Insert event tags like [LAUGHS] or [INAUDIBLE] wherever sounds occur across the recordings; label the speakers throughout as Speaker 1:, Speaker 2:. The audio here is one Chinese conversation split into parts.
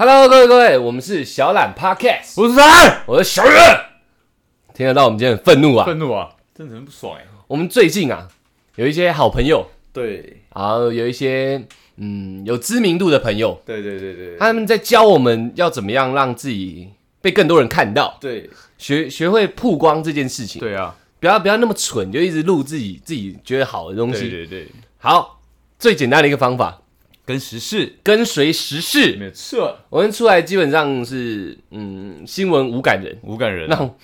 Speaker 1: Hello，各位各位，我们是小懒 Podcast，
Speaker 2: 我是三，
Speaker 1: 我是小月。听得到我们今天很愤怒啊！
Speaker 2: 愤怒啊，真的很不爽哎。
Speaker 1: 我们最近啊，有一些好朋友，
Speaker 2: 对，
Speaker 1: 然后有一些嗯有知名度的朋友，
Speaker 2: 对对对对，
Speaker 1: 他们在教我们要怎么样让自己被更多人看到，
Speaker 2: 对
Speaker 1: 学学会曝光这件事情。
Speaker 2: 对啊，
Speaker 1: 不要不要那么蠢，就一直录自己自己觉得好的东西。
Speaker 2: 对对对，
Speaker 1: 好，最简单的一个方法，
Speaker 2: 跟时事。
Speaker 1: 跟随时事。
Speaker 2: 没错，
Speaker 1: 我们出来基本上是嗯新闻无感人，
Speaker 2: 无感人
Speaker 1: 那种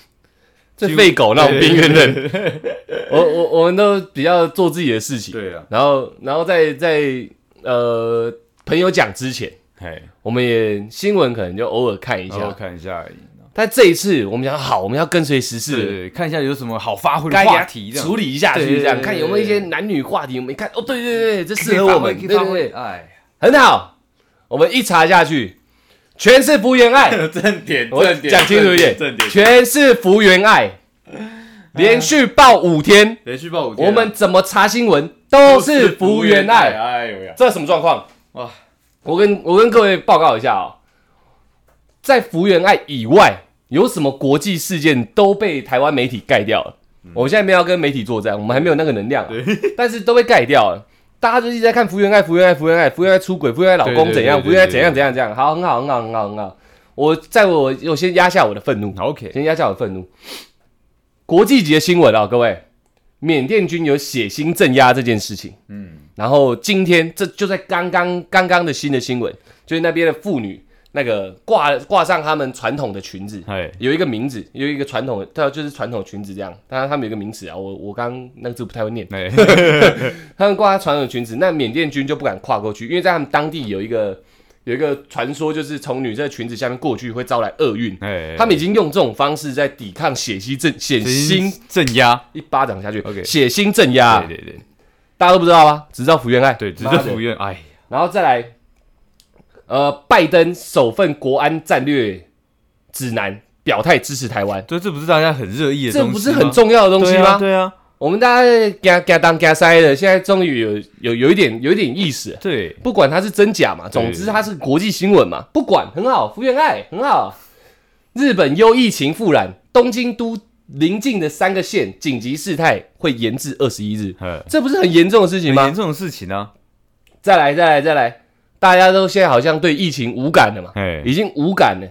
Speaker 1: 这废狗那种边缘人。[LAUGHS] 我我我们都比较做自己的事情，
Speaker 2: 对啊，
Speaker 1: 然后然后在在呃朋友讲之前，
Speaker 2: 嘿，
Speaker 1: 我们也新闻可能就偶尔看一下。
Speaker 2: 看一下而已。
Speaker 1: 但这一次我们想好，我们要跟随时事，
Speaker 2: 看一下有什么好发挥的话题，
Speaker 1: 处理一下去，
Speaker 2: 对对
Speaker 1: 这样？
Speaker 2: 对
Speaker 1: 看有没有一些男女话题，我们一看哦，对对对，这适合我们，对对对，
Speaker 2: 哎，
Speaker 1: 很好。我们一查下去，全是福原爱，[LAUGHS]
Speaker 2: 正点
Speaker 1: 我讲清楚一点，
Speaker 2: 正点，
Speaker 1: 全是福原爱，连续报五天，
Speaker 2: 连续报五天啊，
Speaker 1: 我们怎么查新闻都是福原爱，
Speaker 2: 哎呦呀，
Speaker 1: 这什么状况？
Speaker 2: 哇，
Speaker 1: 我跟我跟各位报告一下哦，在福原爱以外，有什么国际事件都被台湾媒体盖掉了。我现在没有要跟媒体作战，我们还没有那个能量、啊，但是都被盖掉了。大家就一直在看福原爱，福原爱，福原爱，福原爱出轨，福原爱老公怎样，福原爱怎样怎样怎样，好，很好，很好，很好，很好。我在我我先压下我的愤怒，
Speaker 2: 好 OK，
Speaker 1: 先压下我的愤怒。国际级的新闻啊，各位，缅甸军有血腥镇压这件事情。
Speaker 2: 嗯，
Speaker 1: 然后今天这就在刚刚刚刚的新的新闻，就是那边的妇女那个挂挂上他们传统的裙子，
Speaker 2: 哎，
Speaker 1: 有一个名字，有一个传统的，它就是传统裙子这样。当然他们有一个名词啊，我我刚刚那个字不太会念。
Speaker 2: 哎，[LAUGHS]
Speaker 1: 他们挂传统裙子，那缅甸军就不敢跨过去，因为在他们当地有一个有一个传说，就是从女生的裙子下面过去会招来厄运。
Speaker 2: 哎，
Speaker 1: 他们已经用这种方式在抵抗血腥镇血腥
Speaker 2: 镇压。
Speaker 1: 一巴掌下去
Speaker 2: OK
Speaker 1: 血腥镇压，
Speaker 2: 对对对。
Speaker 1: 大家都不知道吗？只知道福原爱，
Speaker 2: 对，只
Speaker 1: 知
Speaker 2: 道福原爱，
Speaker 1: 然后再来，呃，拜登首份国安战略指南表态支持台湾，
Speaker 2: 对，这不是大家很热议的
Speaker 1: 这
Speaker 2: 东西吗
Speaker 1: 不是很重要的东西
Speaker 2: 对啊
Speaker 1: 吗？
Speaker 2: 对啊，
Speaker 1: 我们大家嘎嘎当嘎塞的，现在终于有有有一点有一点意思，
Speaker 2: 对，
Speaker 1: 不管它是真假嘛，总之它是国际新闻嘛，不管很好，福原爱很好。日本又疫情复燃，东京都邻近的三个县紧急事态会延至二十一日，
Speaker 2: 呃，
Speaker 1: 这不是很严重的事情吗
Speaker 2: 严？重的事情啊，
Speaker 1: 再来，再来，再来，大家都现在好像对疫情无感了嘛，
Speaker 2: 哎，
Speaker 1: 已经无感了。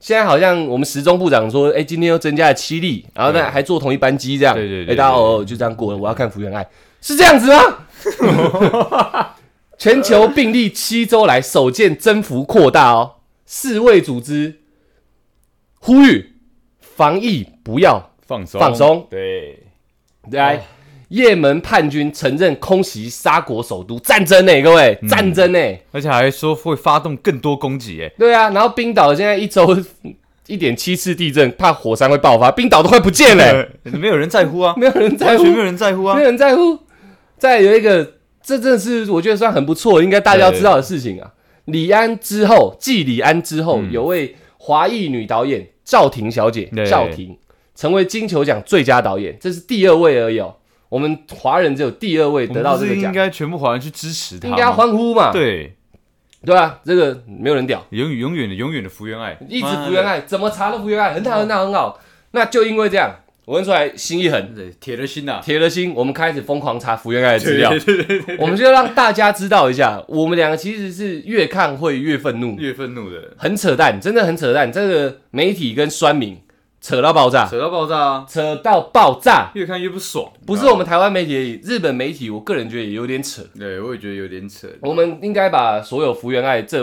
Speaker 1: 现在好像我们时钟部长说，哎、今天又增加了七例，然后呢还坐同一班机这样，
Speaker 2: 对对对
Speaker 1: 哎、大家哦就这样过了。我要看福原爱，是这样子吗？[LAUGHS] 全球病例七周来首见增幅扩大哦，世卫组织呼吁防疫不要
Speaker 2: 放松
Speaker 1: 放松
Speaker 2: 对，
Speaker 1: 来。也门叛军承认空袭沙国首都，战争呢、各位，战争呢、
Speaker 2: 而且还说会发动更多攻击，哎，
Speaker 1: 对啊，然后冰岛现在一周 [LAUGHS] 一点七次地震，怕火山会爆发，冰岛都快不见了、[LAUGHS]
Speaker 2: 没有人在乎啊，
Speaker 1: 没有人在乎，
Speaker 2: 完全没有人在乎啊。
Speaker 1: 没有，人在乎。再有一个，这真的是我觉得算很不错，应该大家要知道的事情啊。李安之后，继李安之后，
Speaker 2: 嗯。
Speaker 1: 有位华裔女导演赵婷小姐，
Speaker 2: 对。
Speaker 1: 赵婷成为金球奖最佳导演，这是第二位而已哦。我们华人只有第二位得到这个奖，应
Speaker 2: 该全部华人去支持他吗，
Speaker 1: 应该要欢呼嘛？
Speaker 2: 对，
Speaker 1: 对啊，这个没有人屌。
Speaker 2: 永永远的永远的福原爱，
Speaker 1: 一直福原爱，怎么查都福原爱，很好很好很好。那就因为这样，我跟出来心一横，
Speaker 2: 对，铁了心呐，
Speaker 1: 铁了心，我们开始疯狂查福原爱的资料。我们就让大家知道一下，我们两个其实是越看会越愤怒，
Speaker 2: 越愤怒的，
Speaker 1: 很扯淡，真的很扯淡。这个媒体跟酸民扯到爆炸，
Speaker 2: 扯到爆炸啊，
Speaker 1: 扯到爆炸。
Speaker 2: 越看越不爽，
Speaker 1: 不是我们台湾媒体而已，日本媒体，我个人觉得也有点扯。
Speaker 2: 对，我也觉得有点扯，
Speaker 1: 我们应该把所有福原爱这，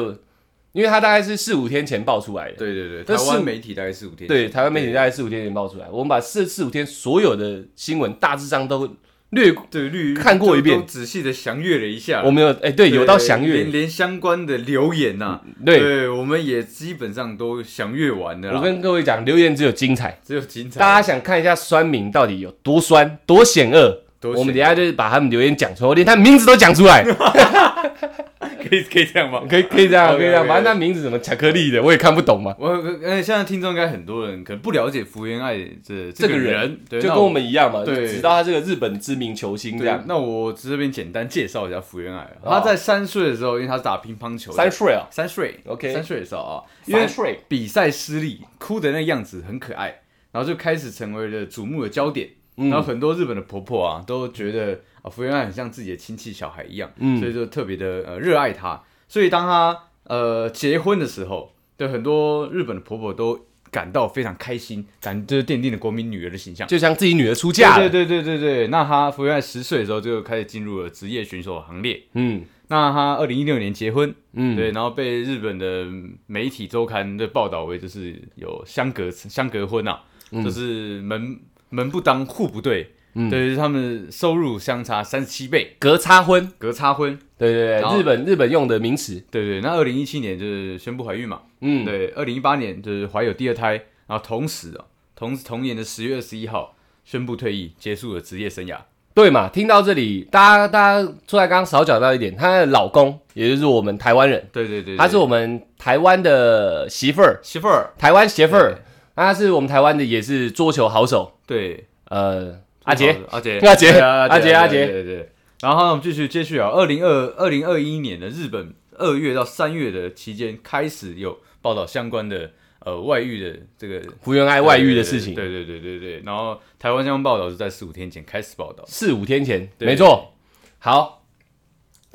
Speaker 1: 因为他大概是四五天前爆出来的，
Speaker 2: 对对对，台湾媒体大概四五天，
Speaker 1: 对，台湾媒体大概四五天前爆出来，我们把四四五天所有的新闻大致上都略，
Speaker 2: 对略
Speaker 1: 看过一遍。
Speaker 2: 仔细的详阅了一下，
Speaker 1: 我们有哎、对，有到详阅。
Speaker 2: 连，连相关的留言呐，
Speaker 1: 对。
Speaker 2: 我们也基本上都详阅完了，
Speaker 1: 我跟各位讲，留言只有精彩，
Speaker 2: 只有精彩，
Speaker 1: 大家想看一下酸民到底有多酸、多险恶，
Speaker 2: 都
Speaker 1: 我们等一下就是把他们留言讲出来，我连他名字都讲出来。[LAUGHS] [LAUGHS]
Speaker 2: 可以可以这样吗？
Speaker 1: 可以可以这样，可以这样。反正他名字什么巧克力的，我也看不懂嘛。
Speaker 2: 我呃，现在听众应该很多人可能不了解福原爱这
Speaker 1: 这个
Speaker 2: 个
Speaker 1: 人
Speaker 2: 对，
Speaker 1: 就跟我们一样嘛，
Speaker 2: 对
Speaker 1: 只知道他这个日本知名球星这样。
Speaker 2: 那我这边简单介绍一下福原爱他在三岁的时候，因为他是打乒乓球，
Speaker 1: 三岁啊
Speaker 2: 三岁
Speaker 1: ，OK，
Speaker 2: 三岁的时候啊，因为
Speaker 1: 三岁，
Speaker 2: 比赛失利，哭的那个样子很可爱，然后就开始成为了瞩目的焦点。
Speaker 1: 嗯
Speaker 2: 然后很多日本的婆婆啊，都觉得啊福原爱很像自己的亲戚小孩一样，
Speaker 1: 嗯
Speaker 2: 所以就特别的呃热爱她。所以当她呃结婚的时候，对很多日本的婆婆都感到非常开心，感就是奠定了国民女儿的形象。
Speaker 1: 就像自己女儿出嫁了，
Speaker 2: 对对对对对，那她福原爱十岁的时候就开始进入了职业选手行列。
Speaker 1: 嗯
Speaker 2: 那她二零一六年结婚，
Speaker 1: 嗯，
Speaker 2: 对，然后被日本的媒体周刊的报道为就是有相隔相隔婚啊，就是门门不当户不对，
Speaker 1: 嗯。
Speaker 2: 对，他们收入相差三十七倍，
Speaker 1: 隔差婚，
Speaker 2: 隔差婚，
Speaker 1: 对对对，
Speaker 2: 然后
Speaker 1: 日本日本用的名词，
Speaker 2: 对对。那二零一七年就是宣布怀孕嘛，
Speaker 1: 嗯，
Speaker 2: 对，二零一八年就是怀有第二胎，然后同时啊，同同年的十月二十一号宣布退役，结束了职业生涯。
Speaker 1: 对嘛？听到这里，大家大家出来刚刚少讲到一点，她的老公也就是我们台湾人，
Speaker 2: 对对对，
Speaker 1: 她是我们台湾的媳妇儿，
Speaker 2: 媳妇儿，
Speaker 1: 台湾媳妇儿
Speaker 2: 对，
Speaker 1: 她是我们台湾的也是桌球好手，
Speaker 2: 对，
Speaker 1: 呃，[LAUGHS] 阿杰，，
Speaker 2: 阿杰，
Speaker 1: 阿杰阿杰阿杰
Speaker 2: 对对对。然后我们继续接续啊，二零二二零二一年的日本二月到三月的期间，开始有报道相关的呃外遇的这个
Speaker 1: 福原爱外遇的事情，
Speaker 2: 对对对对对。然后台湾相关报道是在四五天前开始报道，
Speaker 1: 四五天前，
Speaker 2: 对。
Speaker 1: 没错。好，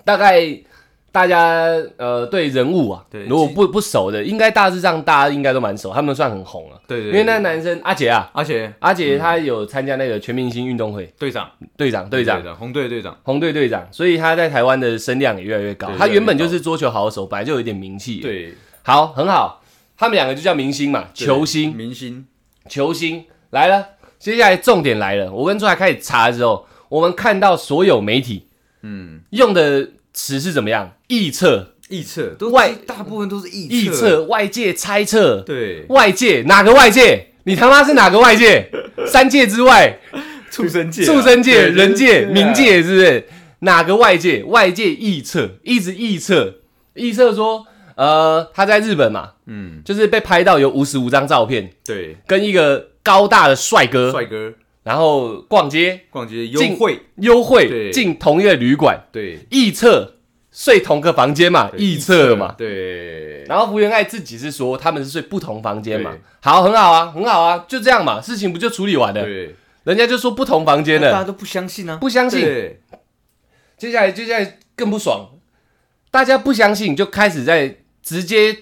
Speaker 1: 大概大家呃对人物啊，
Speaker 2: 对
Speaker 1: 如果不不熟的，应该大致上大家应该都蛮熟，他们算很红了。
Speaker 2: 对对，
Speaker 1: 因为那
Speaker 2: 对。
Speaker 1: 男生阿杰啊，
Speaker 2: 阿杰。
Speaker 1: 阿杰他有参加那个全明星运动会。
Speaker 2: 队长。
Speaker 1: 队长队长。
Speaker 2: 红队队长，
Speaker 1: 红队队长，所以他在台湾的声量也越来越高。他原本就是桌球好手，本来就有一点名气。，
Speaker 2: 对，
Speaker 1: 好，很好，他们两个就叫明星嘛，球星，
Speaker 2: 明星，
Speaker 1: 球星。来了。接下来重点来了，我跟出来开始查的时候，我们看到所有媒体
Speaker 2: 嗯，
Speaker 1: 用的词是怎么样？臆测、
Speaker 2: 臆测都
Speaker 1: 外
Speaker 2: 大部分都是臆
Speaker 1: 臆，测、外界猜测、
Speaker 2: 对，
Speaker 1: 外界哪个外界？你他妈是哪个外界？[LAUGHS] 三界之外，
Speaker 2: 畜生界啊，
Speaker 1: 畜生界、人界、冥界，是不是？哪个外界？外界臆测，一直臆测，臆测说，呃，他在日本嘛，
Speaker 2: 嗯，
Speaker 1: 就是被拍到有五十五张照片，
Speaker 2: 对，
Speaker 1: 跟一个高大的帅哥，
Speaker 2: 帅哥。
Speaker 1: 然后逛街
Speaker 2: 逛街优惠，
Speaker 1: 优惠
Speaker 2: 对。
Speaker 1: 进同一个旅馆，
Speaker 2: 对，
Speaker 1: 臆测睡同个房间嘛，
Speaker 2: 对
Speaker 1: 臆测嘛。
Speaker 2: 对，
Speaker 1: 然后福原爱自己是说他们是睡不同房间嘛，好，很好啊，很好啊，就这样嘛，事情不就处理完了？
Speaker 2: 对，
Speaker 1: 人家就说不同房间了，
Speaker 2: 大家都不相信啊，
Speaker 1: 不相信。
Speaker 2: 对。
Speaker 1: 接下来接下来更不爽，大家不相信，就开始在直接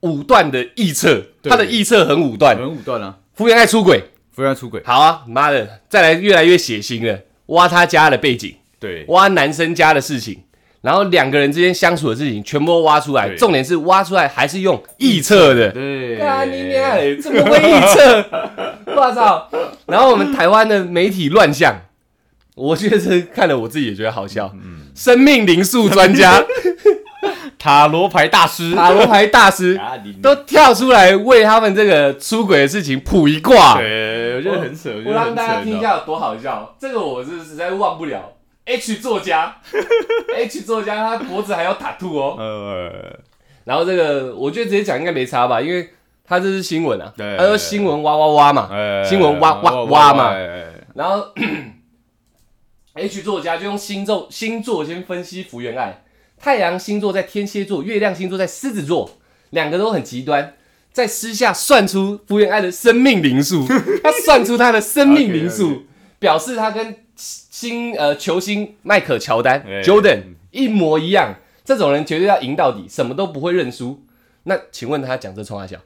Speaker 1: 武断的臆测，他的臆测很武断，
Speaker 2: 很武断啊，
Speaker 1: 福原爱出轨，
Speaker 2: 福原爱出轨，
Speaker 1: 好啊，妈的，再来越来越血腥了，挖他家的背景，
Speaker 2: 对，
Speaker 1: 挖男生家的事情。然后两个人之间相处的事情全部都挖出来，重点是挖出来还是用臆测的，
Speaker 2: 对，
Speaker 1: 啊，你娘嘞，这么会臆测，[LAUGHS] 我操！然后我们台湾的媒体乱象，我觉得这看了我自己也觉得好笑。生命灵数专家、[LAUGHS]
Speaker 2: 塔罗牌大师，
Speaker 1: 塔罗牌大师 [LAUGHS] 都跳出来为他们这个出轨的事情卜一卦。
Speaker 2: 对，我觉得很扯，觉
Speaker 1: 我
Speaker 2: 得
Speaker 1: 让大家
Speaker 2: 扯
Speaker 1: 听一下有多好笑，这个我是实在忘不了。H 作家，[LAUGHS] H 作家他脖子还要打兔哦。
Speaker 2: 呃，
Speaker 1: 然后这个我觉得直接讲应该没差吧，因为他这是新闻啊，
Speaker 2: 对
Speaker 1: 他说新闻哇哇哇嘛。
Speaker 2: 呃
Speaker 1: 新闻哇哇哇嘛
Speaker 2: 哎
Speaker 1: 然后 [CLEARS THROAT] H 作家就用星座星座先分析福原爱，太阳星座在天蝎座，月亮星座在狮子座，两个都很极端。在私下算出福原爱的生命灵数，[LAUGHS] 他算出他的生命灵数表示他跟星呃球星迈克乔丹
Speaker 2: 哎
Speaker 1: Jordan 一模一样。这种人绝对要赢到底，什么都不会认输。那请问他讲这冲他小，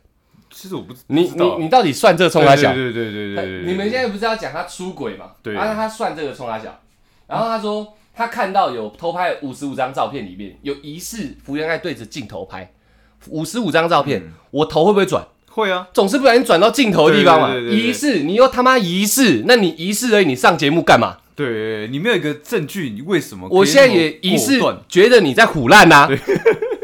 Speaker 2: 其实我不知
Speaker 1: 你你你到底算这冲他小？
Speaker 2: 对对对对对对，
Speaker 1: 你们现在不是要讲他出轨嘛？
Speaker 2: 对
Speaker 1: 然后他算这个冲他小，然后他说他看到有偷拍五十五张照片里面有疑似福原爱对着镜头拍，五十五张照片，
Speaker 2: 嗯
Speaker 1: 我头会不会转？
Speaker 2: 会啊，
Speaker 1: 总是不小心转到镜头的地方嘛？疑似，你又他妈疑似，那你疑似而已，你上节目干嘛？
Speaker 2: 对你没有一个证据，你为什么
Speaker 1: 我现在也疑似觉得你在唬烂呐，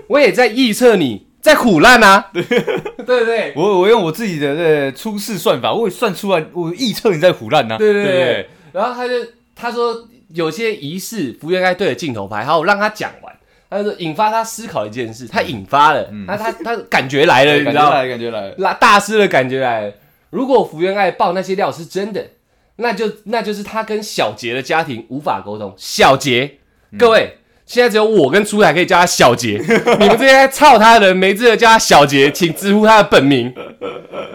Speaker 1: 我也在臆测你在唬烂呐，对对不对？
Speaker 2: 我我用我自己的这初试算法，我也算出来，我臆测你在胡乱呐。
Speaker 1: 对对对然后他就他说有些疑似福原爱对着镜头拍，好，我让他讲完。他说引发他思考一件事，他引发了，他他他感觉来了，你知道吗？
Speaker 2: 感觉来，感觉来了。
Speaker 1: 拉大师的感觉来了。如果福原爱爆那些料是真的，那就那就是他跟小杰的家庭无法沟通。小杰，各位，现在只有我跟出海可以叫他小杰，[LAUGHS] 你们这些操他的人没资格叫他小杰，请直呼他的本名。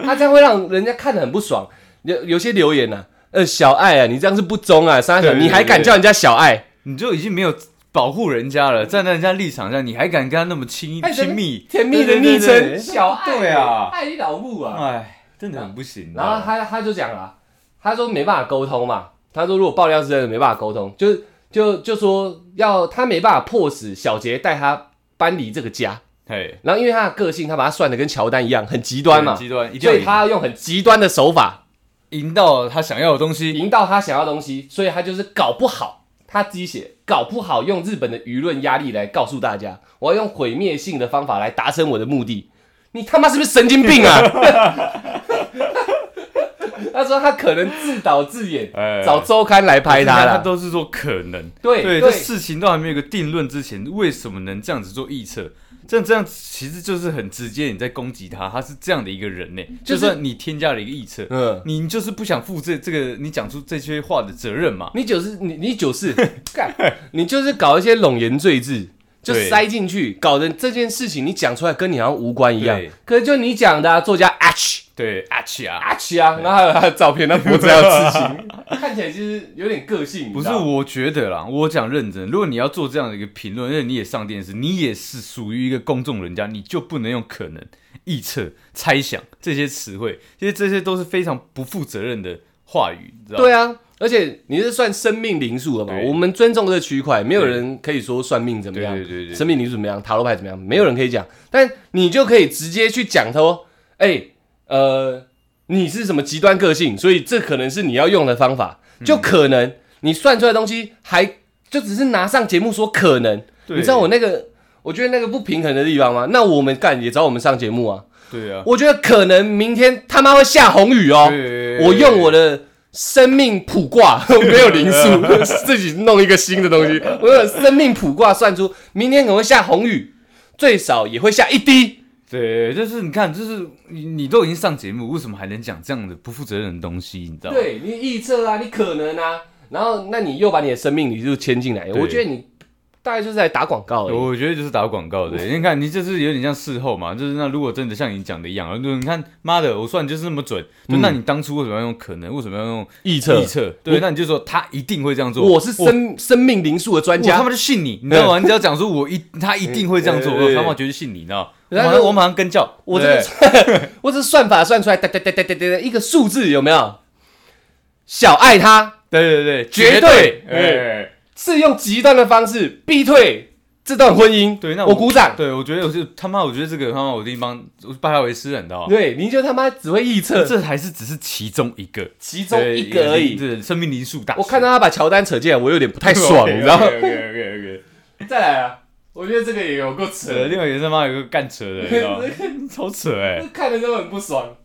Speaker 1: 他这样会让人家看得很不爽。有有些留言呢、啊，呃，小爱啊，你这样是不忠啊，三小，你还敢叫人家小爱？
Speaker 2: 你就已经没有保护人家了，站在人家立场上，你还敢跟他那么亲
Speaker 1: 哎
Speaker 2: 亲密？
Speaker 1: 甜蜜的昵称小爱，
Speaker 2: 对啊
Speaker 1: 爱你老母啊！
Speaker 2: 哎，真的很不行。
Speaker 1: 然后他他就讲了，他说没办法沟通嘛，他说如果爆料是真的没办法沟通，就就就说要他没办法迫使小杰带他搬离这个家，
Speaker 2: 嘿，
Speaker 1: 然后因为他的个性，他把他算的跟乔丹一样，很极端嘛，
Speaker 2: 极端，
Speaker 1: 所以他要用很极端的手法
Speaker 2: 赢到他想要的东西。
Speaker 1: 赢到他想要的东西，所以他就是搞不好，他自己写搞不好用日本的舆论压力来告诉大家，我要用毁灭性的方法来达成我的目的。你他妈是不是神经病啊？[LAUGHS] 他说他可能自导自演，
Speaker 2: 哎
Speaker 1: 找周刊来拍他
Speaker 2: 他
Speaker 1: 啦。
Speaker 2: 都是说可能。
Speaker 1: 对
Speaker 2: 对，这事情都还没有一个定论之前，为什么能这样子做预测？这样这样其实就是很直接，你在攻击他，他是这样的一个人呢。
Speaker 1: 就
Speaker 2: 就是算你添加了一个预测，
Speaker 1: 嗯，
Speaker 2: 你就是不想负这这个你讲出这些话的责任嘛？
Speaker 1: 你就是你你就是 [LAUGHS] 干，你就是搞一些冗言赘字，就
Speaker 2: 对
Speaker 1: 塞进去，搞得这件事情你讲出来跟你好像无关一样
Speaker 2: 对。
Speaker 1: 可是就你讲的、啊，作家 H
Speaker 2: 对，阿奇啊，
Speaker 1: 阿奇啊，然后还有他的照片，那脖子还有刺青，[LAUGHS] 看起来其实有点个性。
Speaker 2: 不是我觉得啦，我讲认真，如果你要做这样的一个评论，而且你也上电视，你也是属于一个公众人家，你就不能用可能、臆测、猜想这些词汇，其实这些都是非常不负责任的话语，你知道吗？
Speaker 1: 对啊，而且你是算生命灵数的嘛？我们尊重这个区块，没有人可以说算命怎么样，
Speaker 2: 对对对对
Speaker 1: 生命灵数怎么样，塔罗牌怎么样，没有人可以讲。但你就可以直接去讲说，哎、呃，你是什么极端个性，所以这可能是你要用的方法，
Speaker 2: 嗯
Speaker 1: 就可能你算出来的东西还就只是拿上节目说可能，你知道我那个。我觉得那个不平衡的地方吗？那我们干也找我们上节目啊！
Speaker 2: 对啊，
Speaker 1: 我觉得可能明天他妈会下红雨哦。
Speaker 2: 对
Speaker 1: 我用我的生命卜卦，[LAUGHS] 没有灵数，[LAUGHS] 自己弄一个新的东西。我有生命卜卦算出明天可能会下红雨，最少也会下一滴。
Speaker 2: 对，就是你看，就是你你都已经上节目，为什么还能讲这样的不负责任的东西？你知道吗？
Speaker 1: 对你预测啊，你可能啊，然后那你又把你的生命你就牵进来，我觉得你大概就是在打广告而已。
Speaker 2: 我觉得就是打广告的，你看你这是有点像事后嘛，就是那如果真的像你讲的一样，就你看妈的，我算就是那么准，就那你当初为什么要用可能？为什么要用
Speaker 1: 预测
Speaker 2: 预，测？对，那你就说他一定会这样做。
Speaker 1: 我是生生命灵数的专家
Speaker 2: 他们。就信你，你知道吗？你只要讲说我一他一定会这样做，他妈绝对信你，你知道吗？我
Speaker 1: 然后
Speaker 2: 我马上跟叫，
Speaker 1: 我这
Speaker 2: 对
Speaker 1: 个 [LAUGHS] 我这算法算出来，哒哒哒哒哒哒，一个数字有没有？小爱他
Speaker 2: 对对对，
Speaker 1: 绝对
Speaker 2: 哎
Speaker 1: 是用极端的方式逼退这段婚姻。
Speaker 2: 对那我
Speaker 1: 我鼓掌。
Speaker 2: 对，我觉得我是他妈，我觉得这个他妈我一定帮我拜他为师了，你知道吗？
Speaker 1: 对，您就他妈只会预测
Speaker 2: 这还是只是其中一个，
Speaker 1: 其中一个而已。
Speaker 2: 对，生命灵数大。
Speaker 1: 我看到他把乔丹扯进来，我有点不太爽，你知道吗
Speaker 2: ？OK OK OK。
Speaker 1: 再来啊，我觉得这个也有够扯
Speaker 2: 扯，另外一个他妈有个干扯的，你知道吗？[LAUGHS] 超扯哎！
Speaker 1: 看的都很不爽。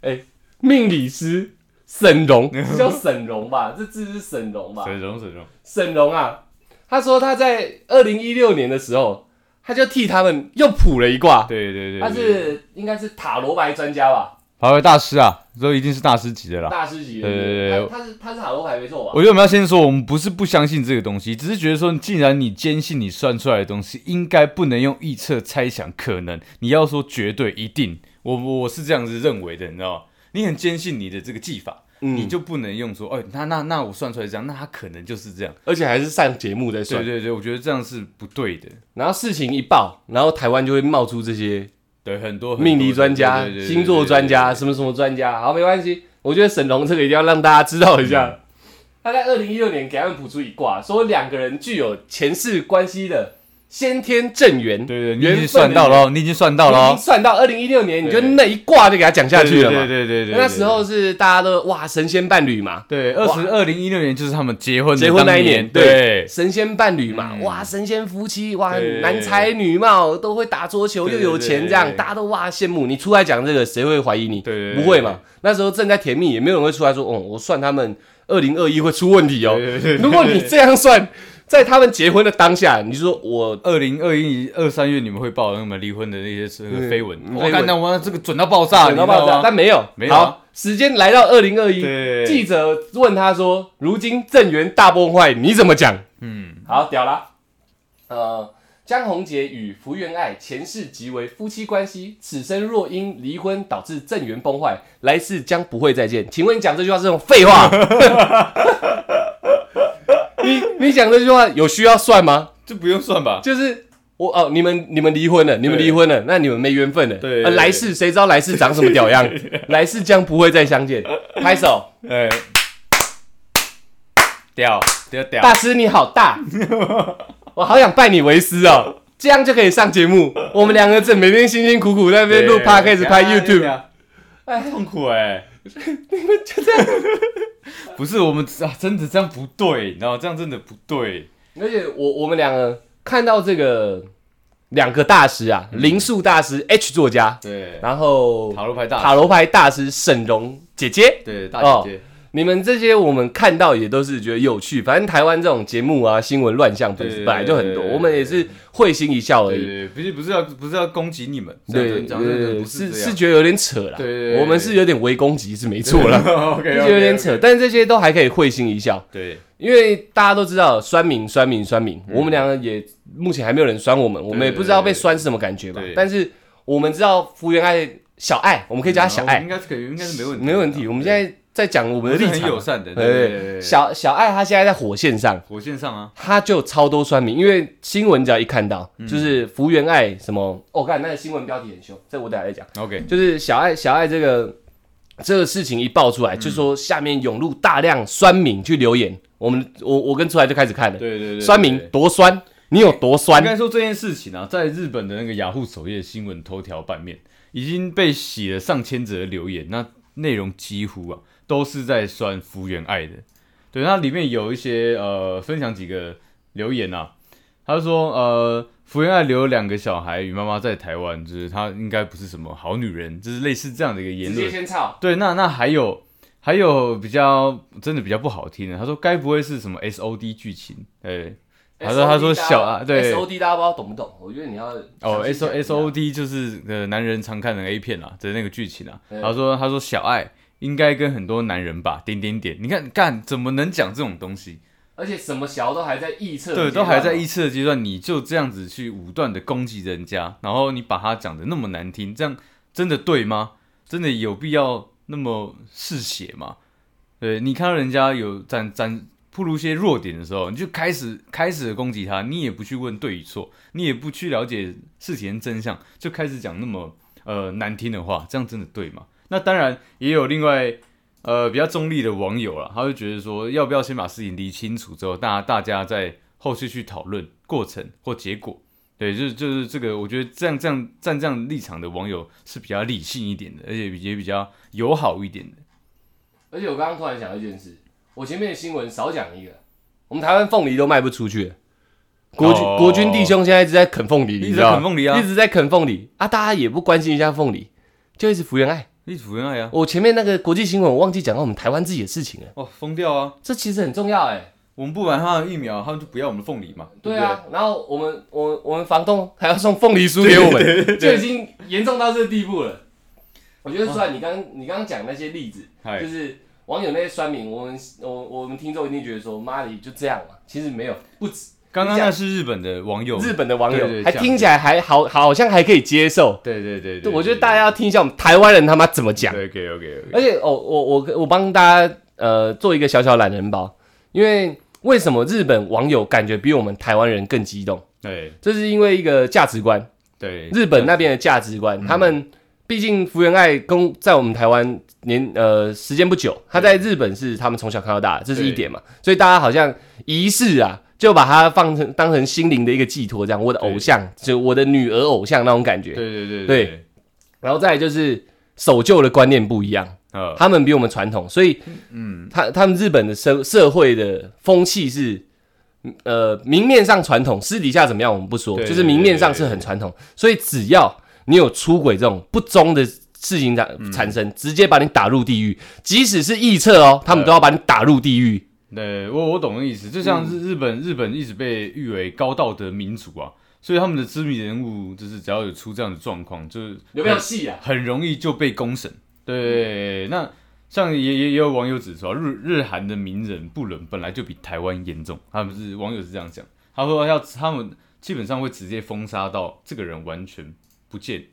Speaker 1: 哎，命理师沈荣，[LAUGHS] 叫沈荣吧？这字是沈荣吧？
Speaker 2: 沈荣沈荣，
Speaker 1: 沈荣啊，他说他在二零一六年的时候，他就替他们又卜了一卦。
Speaker 2: 对对对，
Speaker 1: 他是应该是塔罗牌专家吧，
Speaker 2: 华为大师啊，都一定是大师级的啦。
Speaker 1: 大师级的。
Speaker 2: 对对对
Speaker 1: 他他是他是塔罗牌没错吧？
Speaker 2: 我觉得我们要先说，我们不是不相信这个东西，只是觉得说，既然你坚信你算出来的东西，应该不能用预测、猜想、可能，你要说绝对、一定，我我是这样子认为的，你知道吗？你很坚信你的这个技法，
Speaker 1: 嗯
Speaker 2: 你就不能用说，哦，那那那我算出来这样，那他可能就是这样。
Speaker 1: 而且还是上节目在
Speaker 2: 对。对对，我觉得这样是不对的。
Speaker 1: 然后事情一爆，然后台湾就会冒出这些
Speaker 2: 对，很多
Speaker 1: 命理专家、星座专家、什么什么专家。好，没关系，我觉得沈龙这个一定要让大家知道一下。他在二零一六年给他们卜出一卦，说两个人具有前世关系的先天正缘。
Speaker 2: 对对，你已经算到了哦，你已经算到了
Speaker 1: 已经，算到二零一六年，你就
Speaker 2: 对
Speaker 1: 那一卦就给他讲下去了嘛。
Speaker 2: 对对对对，
Speaker 1: 那时候是大家都哇神仙伴侣嘛，
Speaker 2: 对二十二零一六年就是他们结婚的
Speaker 1: 结婚那一年，
Speaker 2: 对
Speaker 1: 神仙伴侣嘛，
Speaker 2: 嗯
Speaker 1: 哇神仙夫妻，哇男才女貌，都会打桌球又有钱，
Speaker 2: 对
Speaker 1: 这样大家都哇羡慕。你出来讲这个，谁会怀疑你？
Speaker 2: 对
Speaker 1: 不会嘛？那时候正在甜蜜，也没有人会出来说，哦，我算他们二零二一会出问题哦。如果你这样算，在他们结婚的当下，你就说我
Speaker 2: 二零二一二三月你们会报那么离婚的那些这个绯闻，
Speaker 1: 嗯
Speaker 2: 我看到我这个准到爆炸，
Speaker 1: 准到爆炸？但没有，
Speaker 2: 没有啊
Speaker 1: 好，时间来到二零二一，
Speaker 2: 对
Speaker 1: 记者问他说：“如今正源大崩坏，你怎么讲？”
Speaker 2: 嗯，
Speaker 1: 好，屌啦。呃，江宏杰与福原爱前世即为夫妻关系，此生若因离婚导致正源崩坏，来世将不会再见。请问你讲这句话是种废话？[LAUGHS] 你你讲这句话有需要算吗？
Speaker 2: 这不用算吧？
Speaker 1: 就是我哦，你们你们离婚了，你们离婚了，那你们没缘分了。
Speaker 2: 对
Speaker 1: 呃来世谁知道来世长什么屌样？[LAUGHS] 来世将不会再相见。拍手，
Speaker 2: 哎，屌屌屌，
Speaker 1: 大师你好大，[LAUGHS] 我好想拜你为师哦，这样就可以上节目。我们两个正每天辛辛苦苦在那边录 podcast 拍 YouTube，，
Speaker 2: 哎，痛苦哎。
Speaker 1: 你们就这样。[LAUGHS]
Speaker 2: 不是我们啊，真的这样不对，你知道吗？这样真的不对。
Speaker 1: 而且我我们两个看到这个两个大师啊，灵数大师 H 作家，
Speaker 2: 对，
Speaker 1: 然后
Speaker 2: 塔罗牌大
Speaker 1: 塔罗牌大师沈荣姐姐，
Speaker 2: 对大姐姐，
Speaker 1: 你们这些我们看到也都是觉得有趣，反正台湾这种节目啊，新闻乱象本
Speaker 2: 对
Speaker 1: 本来就很多，我们也是会心一笑而已。
Speaker 2: 不是不是要不是要攻击你们，
Speaker 1: 对是是觉得有点扯啦。
Speaker 2: 对
Speaker 1: 我们是有点微攻击是没错啦。[LAUGHS] 有点扯，但是这些都还可以会心一笑，
Speaker 2: 对，
Speaker 1: 因为大家都知道酸民酸民酸民，我们两个也目前还没有人酸我们，我们也不知道被酸是什么感觉吧。但是我们知道福原爱小爱，我们可以叫她小爱。
Speaker 2: 应，该是可以，应该是没问题，
Speaker 1: 没问题。我们现在在讲我
Speaker 2: 我
Speaker 1: 们的立场
Speaker 2: 很友，善的，对
Speaker 1: 对
Speaker 2: 对对对，
Speaker 1: 小小爱她现在在火线上。
Speaker 2: 火线上啊，
Speaker 1: 他就超多酸民，因为新闻只要一看到，
Speaker 2: 嗯。
Speaker 1: 就是福原爱什么，哦，看那个新闻标题很凶，这我等下再讲。
Speaker 2: OK，
Speaker 1: 就是小爱小爱这个这个事情一爆出来，就说下面涌入大量酸民去留言，我们我我跟出来就开始看了，
Speaker 2: 对对对，
Speaker 1: 酸民多酸，你有多酸？
Speaker 2: 应
Speaker 1: 酸？
Speaker 2: 该说这件事情啊，在日本的那个雅虎首页新闻头条版面已经被洗了上千则留言，那内容几乎啊都是在酸福原爱的。对，那里面有一些呃分享几个留言啊，他说呃福原爱留了两个小孩与妈妈在台湾，就是她应该不是什么好女人，就是类似这样的一个言论。对，那那还有还有比较真的比较不好听的，他说该不会是什么 S O D 剧情？哎，他说他说小啊对
Speaker 1: S O D 大家不知道懂不懂？我觉得你要
Speaker 2: 哦，S O S O D 就是呃男人常看的 A 片啊的那个剧情啊。
Speaker 1: 对
Speaker 2: 他说他说小爱应该跟很多男人吧，点点点。你看干怎么能讲这种东西？
Speaker 1: 而且什么小都还在臆测，
Speaker 2: 对，都还在臆，测阶段，你就这样子去武断的攻击人家，然后你把他讲的那么难听，这样真的对吗？真的有必要那么嗜血吗？对你看到人家有展展暴露一些弱点的时候，你就开始开始攻击他，你也不去问对与错，你也不去了解事情的真相，就开始讲那么呃难听的话，这样真的对吗？那当然也有另外呃比较中立的网友啦，他就觉得说，要不要先把事情理清楚之后，大家大家在后续去讨论过程或结果。对，就是就是这个，我觉得这样这样站这样立场的网友是比较理性一点的，而且也比较友好一点的。
Speaker 1: 而且我刚刚突然想到一件事，我前面的新闻少讲一个，我们台湾凤梨都卖不出去了。国军、
Speaker 2: 哦
Speaker 1: 国军弟兄现在一直在啃凤梨，
Speaker 2: 一直在啃凤梨啊
Speaker 1: 一直在啃凤梨啊！大家也不关心一下凤梨，就一直福原爱。
Speaker 2: 立福原爱啊，
Speaker 1: 我前面那个国际新闻，我忘记讲到我们台湾自己的事情了，
Speaker 2: 哦，疯掉啊！
Speaker 1: 这其实很重要哎。
Speaker 2: 我们不买他的疫苗，他们就不要我们的凤梨嘛。
Speaker 1: 对啊，然后我们我我们房东还要送凤梨酥给我们，[LAUGHS] 就已经严重到这个地步了。我觉得虽然你刚你刚刚讲那些例子，
Speaker 2: 嗨
Speaker 1: 就是网友那些酸民，我们我我们听众一定觉得说妈的就这样嘛，其实没有，不止
Speaker 2: 刚刚那是日本的网友，
Speaker 1: 日本的网友还听起来还好，好像还可以接受。
Speaker 2: 对对对
Speaker 1: 对，我觉得大家要听一下我们台湾人他妈怎么讲。
Speaker 2: OK OK OK，
Speaker 1: 而且哦，我我我帮大家呃做一个小小懒人包，因为为什么日本网友感觉比我们台湾人更激动？
Speaker 2: 对。
Speaker 1: 这是因为一个价值观，
Speaker 2: 对，
Speaker 1: 日本那边的价值观，他们毕竟福原爱公在我们台湾年呃时间不久，他在日本是他们从小看到大的，这是一点嘛，所以大家好像仪式啊，就把它放成当成心灵的一个寄托，这样我的偶像，就我的女儿偶像那种感觉。
Speaker 2: 对对对
Speaker 1: 对，然后再来就是守旧的观念不一样，
Speaker 2: 呃，
Speaker 1: 他们比我们传统，所以
Speaker 2: 嗯，
Speaker 1: 他他们日本的社社会的风气是，呃，明面上传统，私底下怎么样我们不说，
Speaker 2: 对
Speaker 1: 就是明面上是很传统，所以只要你有出轨这种不忠的事情产产生，直接把你打入地狱，即使是臆测哦，他们都要把你打入地狱。
Speaker 2: 对，我我懂的意思，就像日日本日本一直被誉为高道德民族啊，所以他们的知名人物就是只要有出这样的状况，就是
Speaker 1: 有没有戏啊？
Speaker 2: 很容易就被公审。对，那像也也也有网友指出啊，日日韩的名人不伦本来就比台湾严重，他们是网友是这样讲，他说要他们基本上会直接封杀到这个人完全不见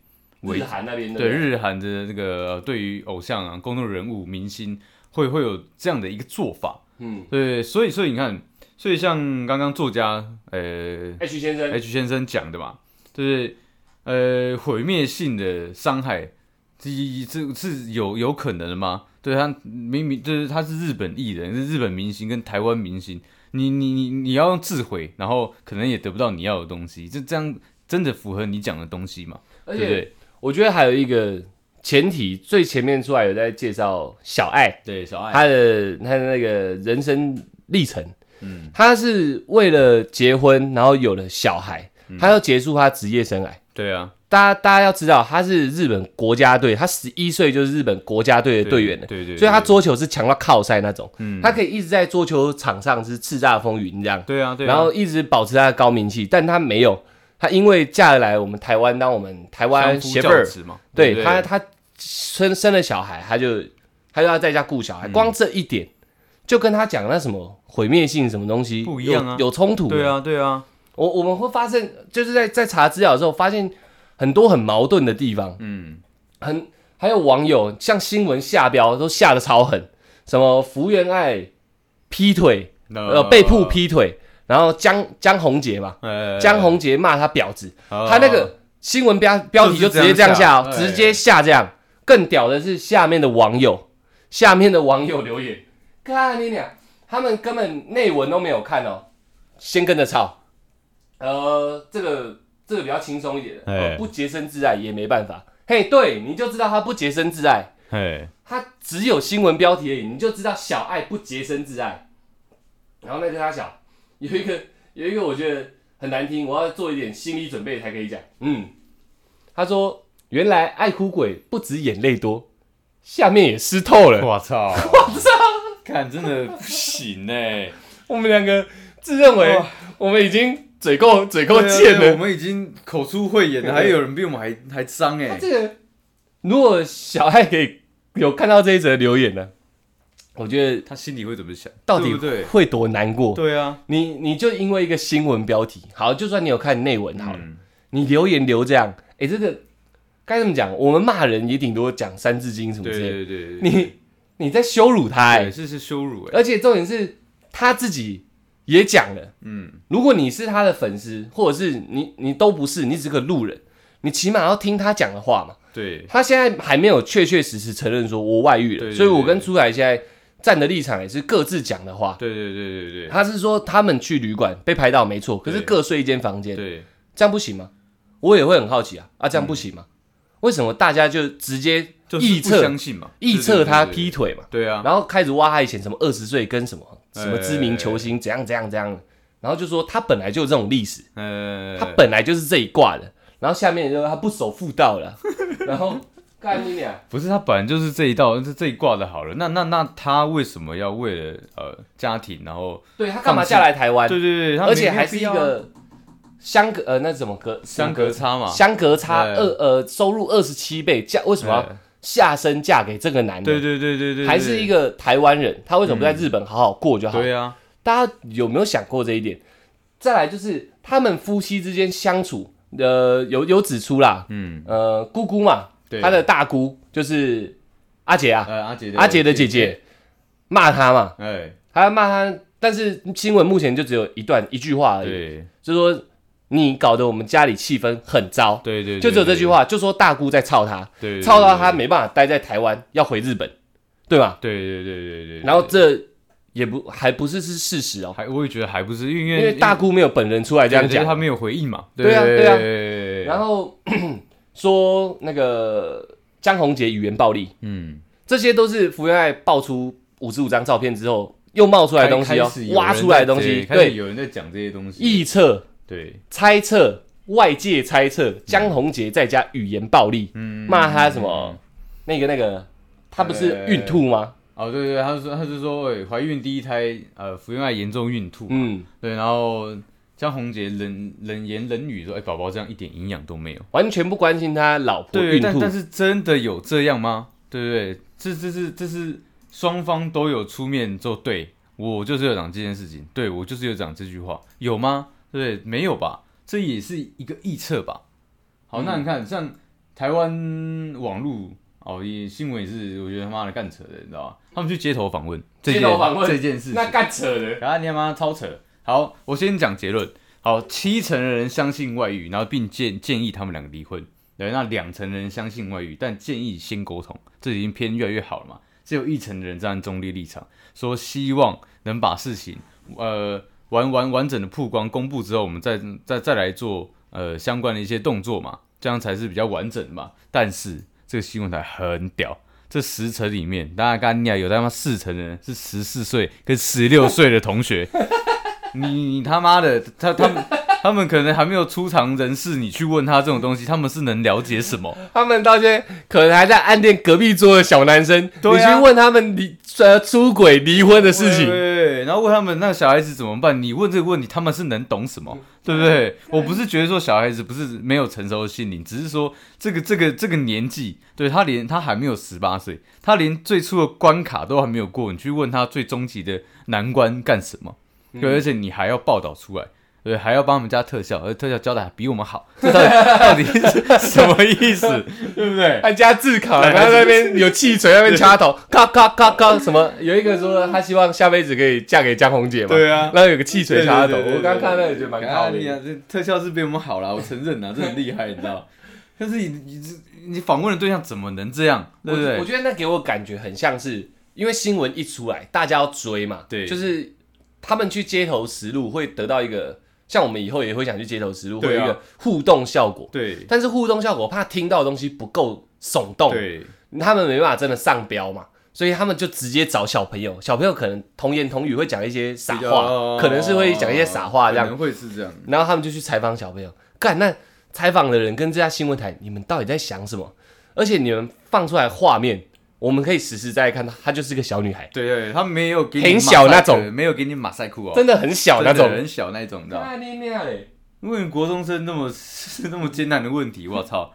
Speaker 2: 为
Speaker 1: 日韩那边的
Speaker 2: 对日韩的这个呃对于偶像啊、公众人物、明星会会有这样的一个做法。
Speaker 1: 嗯
Speaker 2: 对，所以所以你看，所以像刚刚作家呃
Speaker 1: ，H 先生
Speaker 2: H 先生讲的嘛，就是呃毁灭性的伤害，这这是有有可能的吗？对他明明就是他是日本艺人，是日本明星跟台湾明星，你你你你要用自毁，然后可能也得不到你要的东西，这这样真的符合你讲的东西吗？
Speaker 1: 而且
Speaker 2: 对不对？
Speaker 1: 我觉得还有一个前提，最前面出来有在介绍小爱。
Speaker 2: 对，小爱，
Speaker 1: 他的他的那个人生历程，
Speaker 2: 嗯，
Speaker 1: 他是为了结婚，然后有了小孩，
Speaker 2: 嗯。
Speaker 1: 他要结束他职业生涯。
Speaker 2: 对啊，
Speaker 1: 大家大家要知道，他是日本国家队，他十一岁就是日本国家队的队员了，
Speaker 2: 对对，
Speaker 1: 所以他，桌球是强到靠赛那种，
Speaker 2: 嗯，
Speaker 1: 他可以一直在桌球场上是叱咤风云这样，
Speaker 2: 对啊，对啊，
Speaker 1: 然后一直保持他的高名气，但他没有，他因为嫁来我们台湾当我们台湾媳妇儿，
Speaker 2: 嘛，
Speaker 1: 对他，他生生了小孩，他就他就要在家顾小孩，
Speaker 2: 嗯。
Speaker 1: 光这一点就跟他讲那什么毁灭性什么东西
Speaker 2: 不一样啊。
Speaker 1: 有有冲突。
Speaker 2: 对，啊，对啊，
Speaker 1: 我我们会发现，就是在在查资料的时候，发现很多很矛盾的地方，
Speaker 2: 嗯，
Speaker 1: 很还有网友像新闻下标都下的超狠，什么福原爱劈腿，呃被曝，劈腿，然后江江宏杰嘛，
Speaker 2: 呃
Speaker 1: 江宏杰骂他婊子，
Speaker 2: 哦
Speaker 1: 他那个新闻标标题就直接这样下直接下这样。更屌的是下面的网友，下面的网友留言，看你俩，他们根本内文都没有看哦，先跟着抄。呃，这个这个比较轻松一点的，不洁身自爱也没办法。嘿，对，你就知道他不洁身自爱，
Speaker 2: 嘿，
Speaker 1: 他只有新闻标题而已，你就知道小爱不洁身自爱。然后那个他小有一个有一个我觉得很难听，我要做一点心理准备才可以讲。嗯，他说原来爱哭鬼不止眼泪多，下面也湿透了。
Speaker 2: 我操，[LAUGHS] 我操，看真的不行哎，
Speaker 1: 我们两个自认为我们已经嘴够嘴够贱了。
Speaker 2: 我们已经口出秽言了，还有人比我们还还脏
Speaker 1: 他
Speaker 2: 哎，
Speaker 1: 这个如果小爱可以有看到这一则留言呢，我觉得
Speaker 2: 他心里会怎么想？
Speaker 1: 到底
Speaker 2: 对？
Speaker 1: 会多难过。
Speaker 2: 对啊，
Speaker 1: 你你就因为一个新闻标题，好，就算你有看内文好了，
Speaker 2: 嗯
Speaker 1: 你留言留这样，哎、这个该怎么讲？我们骂人也顶多讲三字经什么
Speaker 2: 对
Speaker 1: 之类的，
Speaker 2: 对对，对
Speaker 1: 你你在羞辱他、
Speaker 2: 是是羞辱哎，
Speaker 1: 而且重点是他自己也讲了，
Speaker 2: 嗯，
Speaker 1: 如果你是他的粉丝，或者是你你都不是，你只是个路人，你起码要听他讲的话嘛。
Speaker 2: 对，
Speaker 1: 他现在还没有确确实实承认说我外遇了，所以我跟出来现在站的立场也是各自讲的话。
Speaker 2: 对对对对对。
Speaker 1: 他是说他们去旅馆被拍到没错，可是各睡一间房间，
Speaker 2: 对，
Speaker 1: 这样不行吗？我也会很好奇啊，啊，这样不行吗？为什么大家就直接臆测
Speaker 2: 相信嘛，
Speaker 1: 臆测他劈，腿嘛，
Speaker 2: 对啊，
Speaker 1: 然后开始挖他以前什么二十岁跟什么
Speaker 2: 哎
Speaker 1: 什么知名球星怎样怎样怎样，然后就说他本来就有这种历史，
Speaker 2: 呃，
Speaker 1: 他本来就是这一挂的，然后下面就说他不守妇道了，然后干你俩，
Speaker 2: 不是他本来就是这一道，是这一挂的好了。那那那他为什么要为了呃家庭，然后
Speaker 1: 对他干嘛嫁来台湾？
Speaker 2: 对对对，他
Speaker 1: 而且还是一个相隔呃那怎么隔
Speaker 2: 相隔差嘛？
Speaker 1: 相隔差二呃收入二十七倍，嫁为什么要
Speaker 2: 哎
Speaker 1: 下身嫁给这个男的？
Speaker 2: 对对对对对，
Speaker 1: 还是一个台湾人，他为什么不在日本好好过就好？
Speaker 2: 对啊，
Speaker 1: 大家有没有想过这一点？再来就是他们夫妻之间相处，呃，有有指出啦，
Speaker 2: 嗯，
Speaker 1: 呃，姑姑嘛，
Speaker 2: 对，
Speaker 1: 他的大姑就是阿杰啊，
Speaker 2: 呃阿杰的
Speaker 1: 阿杰的姐，姐。骂他嘛，
Speaker 2: 哎，
Speaker 1: 他要骂他，但是新闻目前就只有一段一句话而已，
Speaker 2: 对。
Speaker 1: 就说你搞得我们家里气氛很糟，
Speaker 2: 对对，
Speaker 1: 就只有这句话，就说大姑在操他，
Speaker 2: 对，对，
Speaker 1: 操到他，没办法待在台湾，要回日本，对吧？
Speaker 2: 对对对对对，
Speaker 1: 然后这也不还不是是事实哦，
Speaker 2: 还我也觉得还不是，因为
Speaker 1: 因为大姑没有本人出来这样讲，
Speaker 2: 他没有回应嘛，
Speaker 1: 对啊对啊。然后说那个江宏杰语言暴力，
Speaker 2: 嗯，
Speaker 1: 这些都是福原爱爆出五十五张照片之后又冒出来的东西哦挖出来的东西，对，
Speaker 2: 有人在讲这些东西，
Speaker 1: 臆测、
Speaker 2: 对，
Speaker 1: 猜测、外界猜测江宏杰在家语言暴力，
Speaker 2: 嗯。
Speaker 1: 骂他什么？那个那个，他不是
Speaker 2: 呃。
Speaker 1: 孕吐吗？
Speaker 2: 哦，对对，他是说他是说，哎，怀孕第一胎，呃，福原爱严重孕吐，嗯，对，然后江宏杰冷冷言冷语说，哎，宝宝这样一点营养都没有，
Speaker 1: 完全不关心他老婆孕吐，
Speaker 2: 但但是真的有这样吗？对不对？这这是这是双方都有出面做，对我就是有讲这件事情，对我就是有讲这句话，有吗？对不对？没有吧？这也是一个臆测吧？好，那你看像台湾网络。哦，也新闻也是，我觉得他妈的干扯的，你知道吗？他们去街头访问，
Speaker 1: 街头访问
Speaker 2: 这件事，
Speaker 1: 那干扯的，
Speaker 2: 然后你他妈超扯。好，我先讲结论。好，七成的人相信外遇，然后并建建议他们两个离婚。对，那两成人相信外遇，但建议先沟通，这已经偏越来越好了嘛。只有一成的人站在中立立场，说希望能把事情呃完完完整的曝光公布之后，我们再再再来做呃相关的一些动作嘛，这样才是比较完整的嘛。但是。这个新闻台很屌，这十层里面，大家刚讲有他妈四层人是十四岁跟十六岁的同学，你你他妈的，他他们他们可能还没有出场人士，你去问他这种东西，他们是能了解什么？
Speaker 1: 他们到现在可能还在暗恋隔壁桌的小男生，你去问他们离呃出轨离婚的事情，
Speaker 2: 对，然后问他们那小孩子怎么办？你问这个问题，他们是能懂什么？对不对？我不是觉得说小孩子不是没有成熟的心灵，只是说这个这个这个年纪，对他连他还没有十八岁，他连最初的关卡都还没有过，你去问他最终极的难关干什么？对，而且你还要报道出来。对，还要帮我们加特效，而特效交的比我们好，[LAUGHS] 这到底到底是什么意思？[LAUGHS] 对不对？
Speaker 1: 还加自考，然后那边有气锤，那边 [LAUGHS] 插头，咔咔咔咔，什么？有一个说他希望下辈子可以嫁给江红姐嘛？
Speaker 2: 对啊，
Speaker 1: 然后有个气锤插头，我刚看那也觉得蛮高的。
Speaker 2: 这特效是比我们好啦，我承认啊，这很厉害，你知道？但是你你你访问的对象怎么能这样？对不对？
Speaker 1: 我觉得那给我感觉很像是，因为新闻一出来，大家要追嘛，
Speaker 2: 对，
Speaker 1: 就是他们去街头实录会得到一个。像我们以后也会想去街头实录，会有一个互动效果。
Speaker 2: 对，
Speaker 1: 但是互动效果怕听到的东西不够耸动，
Speaker 2: 对，
Speaker 1: 他们没办法真的上标嘛，所以他们就直接找小朋友，小朋友可能童言童语会讲一些傻话，可能是会讲一些傻话这样，
Speaker 2: 可能会是这样。
Speaker 1: 然后他们就去采访小朋友，干那采访的人跟这家新闻台，你们到底在想什么？而且你们放出来画面。我们可以实实在在看到，她就是个小女孩。
Speaker 2: 对对，她没有给你
Speaker 1: 很小那种，
Speaker 2: 没有给你马赛克哦，
Speaker 1: 真的很小那种，
Speaker 2: 很小那种，你知道吗？问国中生那么 [LAUGHS] 那么艰难的问题，我操！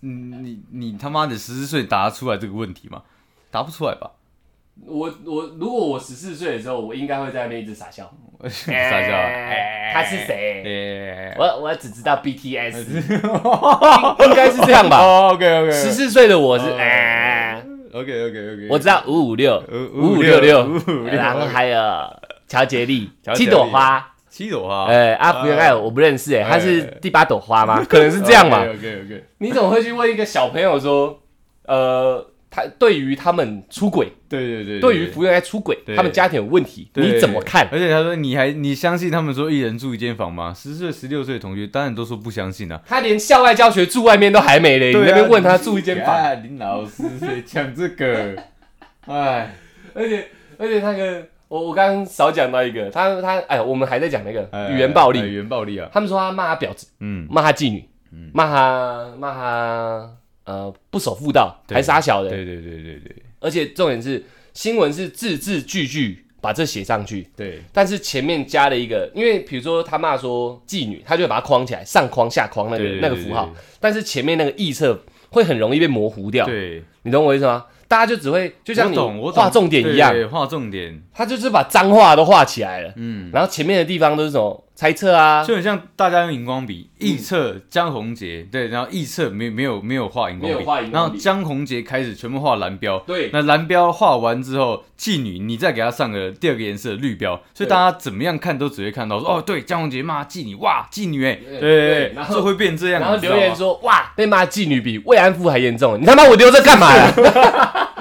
Speaker 2: 你你你他妈的十四岁答出来这个问题吗？答不出来吧？
Speaker 1: 我我如果我十四岁的时候，我应该会在那边一直傻笑，[LAUGHS]
Speaker 2: 傻笑。
Speaker 1: 他是谁？我我只知道 BTS，[LAUGHS] 应该是这样吧
Speaker 2: ？OK OK，
Speaker 1: 十四岁的我是。
Speaker 2: OK OK OK，
Speaker 1: 我知道五五六五五六六，然后还有乔杰利七朵花。
Speaker 2: 七朵花，
Speaker 1: 哎阿福原爱我不认识哎，他是第八朵花吗？可能是这样吧。
Speaker 2: OK OK，
Speaker 1: 你怎么会去问一个小朋友说，呃？他对于他们出轨，
Speaker 2: 对对对，
Speaker 1: 对于福原爱出轨，他们家庭有问题，你怎么看？
Speaker 2: 而且他说，你还你相信他们说一人住一间房吗？十岁、十六岁的同学当然都说不相信啊。
Speaker 1: 他连校外教学住外面都还没嘞，你那边问他住一间房？[LAUGHS]
Speaker 2: 林老师讲这个，[LAUGHS] 哎，
Speaker 1: 而且而且那个，我我刚刚少讲到一个，他他哎，我们还在讲那个语言暴力，
Speaker 2: 语言暴力啊。
Speaker 1: 他们说他骂他婊子，嗯，骂他妓女，嗯，骂他骂他。呃，不守妇道，还杀小人。
Speaker 2: 对对对对对。
Speaker 1: 而且重点是，新闻是字字句句把这写上去。
Speaker 2: 对。
Speaker 1: 但是前面加了一个，因为比如说他骂说妓女，他就会把它框起来，上框下框那个那个符号。但是前面那个臆测会很容易被模糊掉。
Speaker 2: 对。
Speaker 1: 你懂我意思吗？大家就只会就像你画重点一样，
Speaker 2: 画重点，
Speaker 1: 他就是把脏话都画起来了，嗯，然后前面的地方都是什么猜测啊，
Speaker 2: 就很像大家用荧光笔臆测江宏杰，对，然后臆测没没有没有画荧光笔，然后江宏杰开始全部画蓝标，
Speaker 1: 对，
Speaker 2: 那蓝标画完之后，妓女你再给他上个第二个颜色绿标，所以大家怎么样看都只会看到说，哦，对，江宏杰骂妓女，哇，妓女哎，对。对，然后就会变这样，
Speaker 1: 然后留言说，哇，被骂妓女比慰安妇还严重，你他妈我留着干嘛呀？[LAUGHS]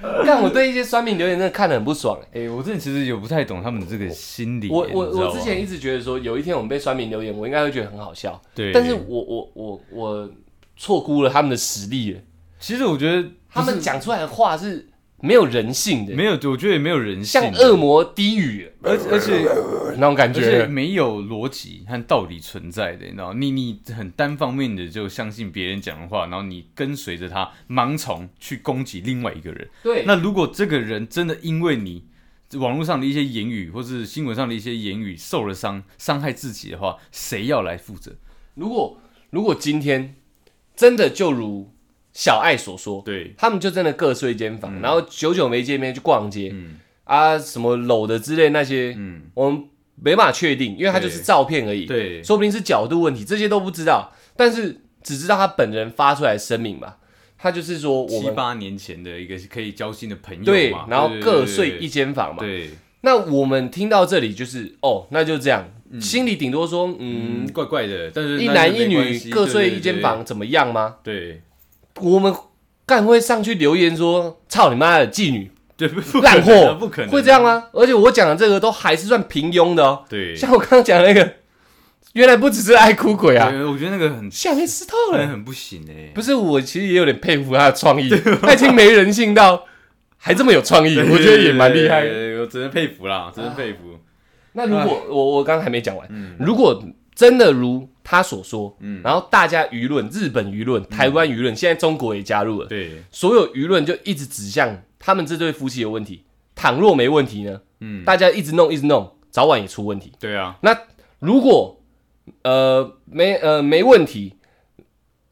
Speaker 1: [LAUGHS] 但我对一些酸民留言真的看得很不爽
Speaker 2: 哎，我真的其实也不太懂他们的这个心理。
Speaker 1: 我我我之前一直觉得说，有一天我们被酸民留言，我应该会觉得很好笑。
Speaker 2: 对，
Speaker 1: 但是我我我我错估了他们的实力了。
Speaker 2: 其实我觉得
Speaker 1: 他们讲出来的话是没有人性的，
Speaker 2: 没有，我觉得也没有人性
Speaker 1: 像，恶魔低语
Speaker 2: 而而且
Speaker 1: 那种感
Speaker 2: 而且
Speaker 1: 觉。
Speaker 2: 没有逻辑和道理存在的，你知道，你你很单方面的就相信别人讲的话，然后你跟随着他盲从去攻击另外一个人。
Speaker 1: 对，
Speaker 2: 那如果这个人真的因为你网络上的一些言语，或是新闻上的一些言语受了伤，伤害自己的话，谁要来负责？
Speaker 1: 如果如果今天真的就如小爱所说，
Speaker 2: 对，
Speaker 1: 他们就真的各睡一间房，然后久久没见面去逛街、
Speaker 2: 嗯。
Speaker 1: 啊，什么搂的之类那些，
Speaker 2: 嗯，
Speaker 1: 我们没办法确定，因为他就是照片而已，
Speaker 2: 对，
Speaker 1: 说不定是角度问题，这些都不知道，但是只知道他本人发出来的声明吧，他就是说我们
Speaker 2: 七八年前的一个可以交心的朋友
Speaker 1: 对，，然后各睡一，间房嘛，
Speaker 2: 对，对
Speaker 1: 那我们听到这里就是哦，那就这样，心里顶多说嗯
Speaker 2: 嗯，怪怪的，但是
Speaker 1: 一男一女各睡一间房怎么样吗？
Speaker 2: 对
Speaker 1: 我们干会上去留言说操你妈的妓女烂货，
Speaker 2: 不可能
Speaker 1: 会这样？吗？而且我讲的这个都还是算平庸的哦，
Speaker 2: 对，
Speaker 1: 像我刚刚讲的那个，原来不只是爱哭鬼啊，
Speaker 2: 我觉得那个很
Speaker 1: 下面湿透了。
Speaker 2: 很很不行哎，
Speaker 1: 不是，我其实也有点佩服他的创意，他已经没人性到还这么有创意，我觉得也蛮厉害的。
Speaker 2: 我只能佩服啦，只能佩服。
Speaker 1: 那如果我我刚刚还没讲完，
Speaker 2: 嗯
Speaker 1: 如果真的如他所说，
Speaker 2: 嗯，
Speaker 1: 然后大家舆论、日本舆论、台湾舆论，现在中国也加入了，
Speaker 2: 对，
Speaker 1: 所有舆论就一直指向他们这对夫妻有问题。倘若没问题呢，
Speaker 2: 嗯，
Speaker 1: 大家一直弄一直弄，早晚也出问题。
Speaker 2: 对啊，那
Speaker 1: 如果呃没呃没问题，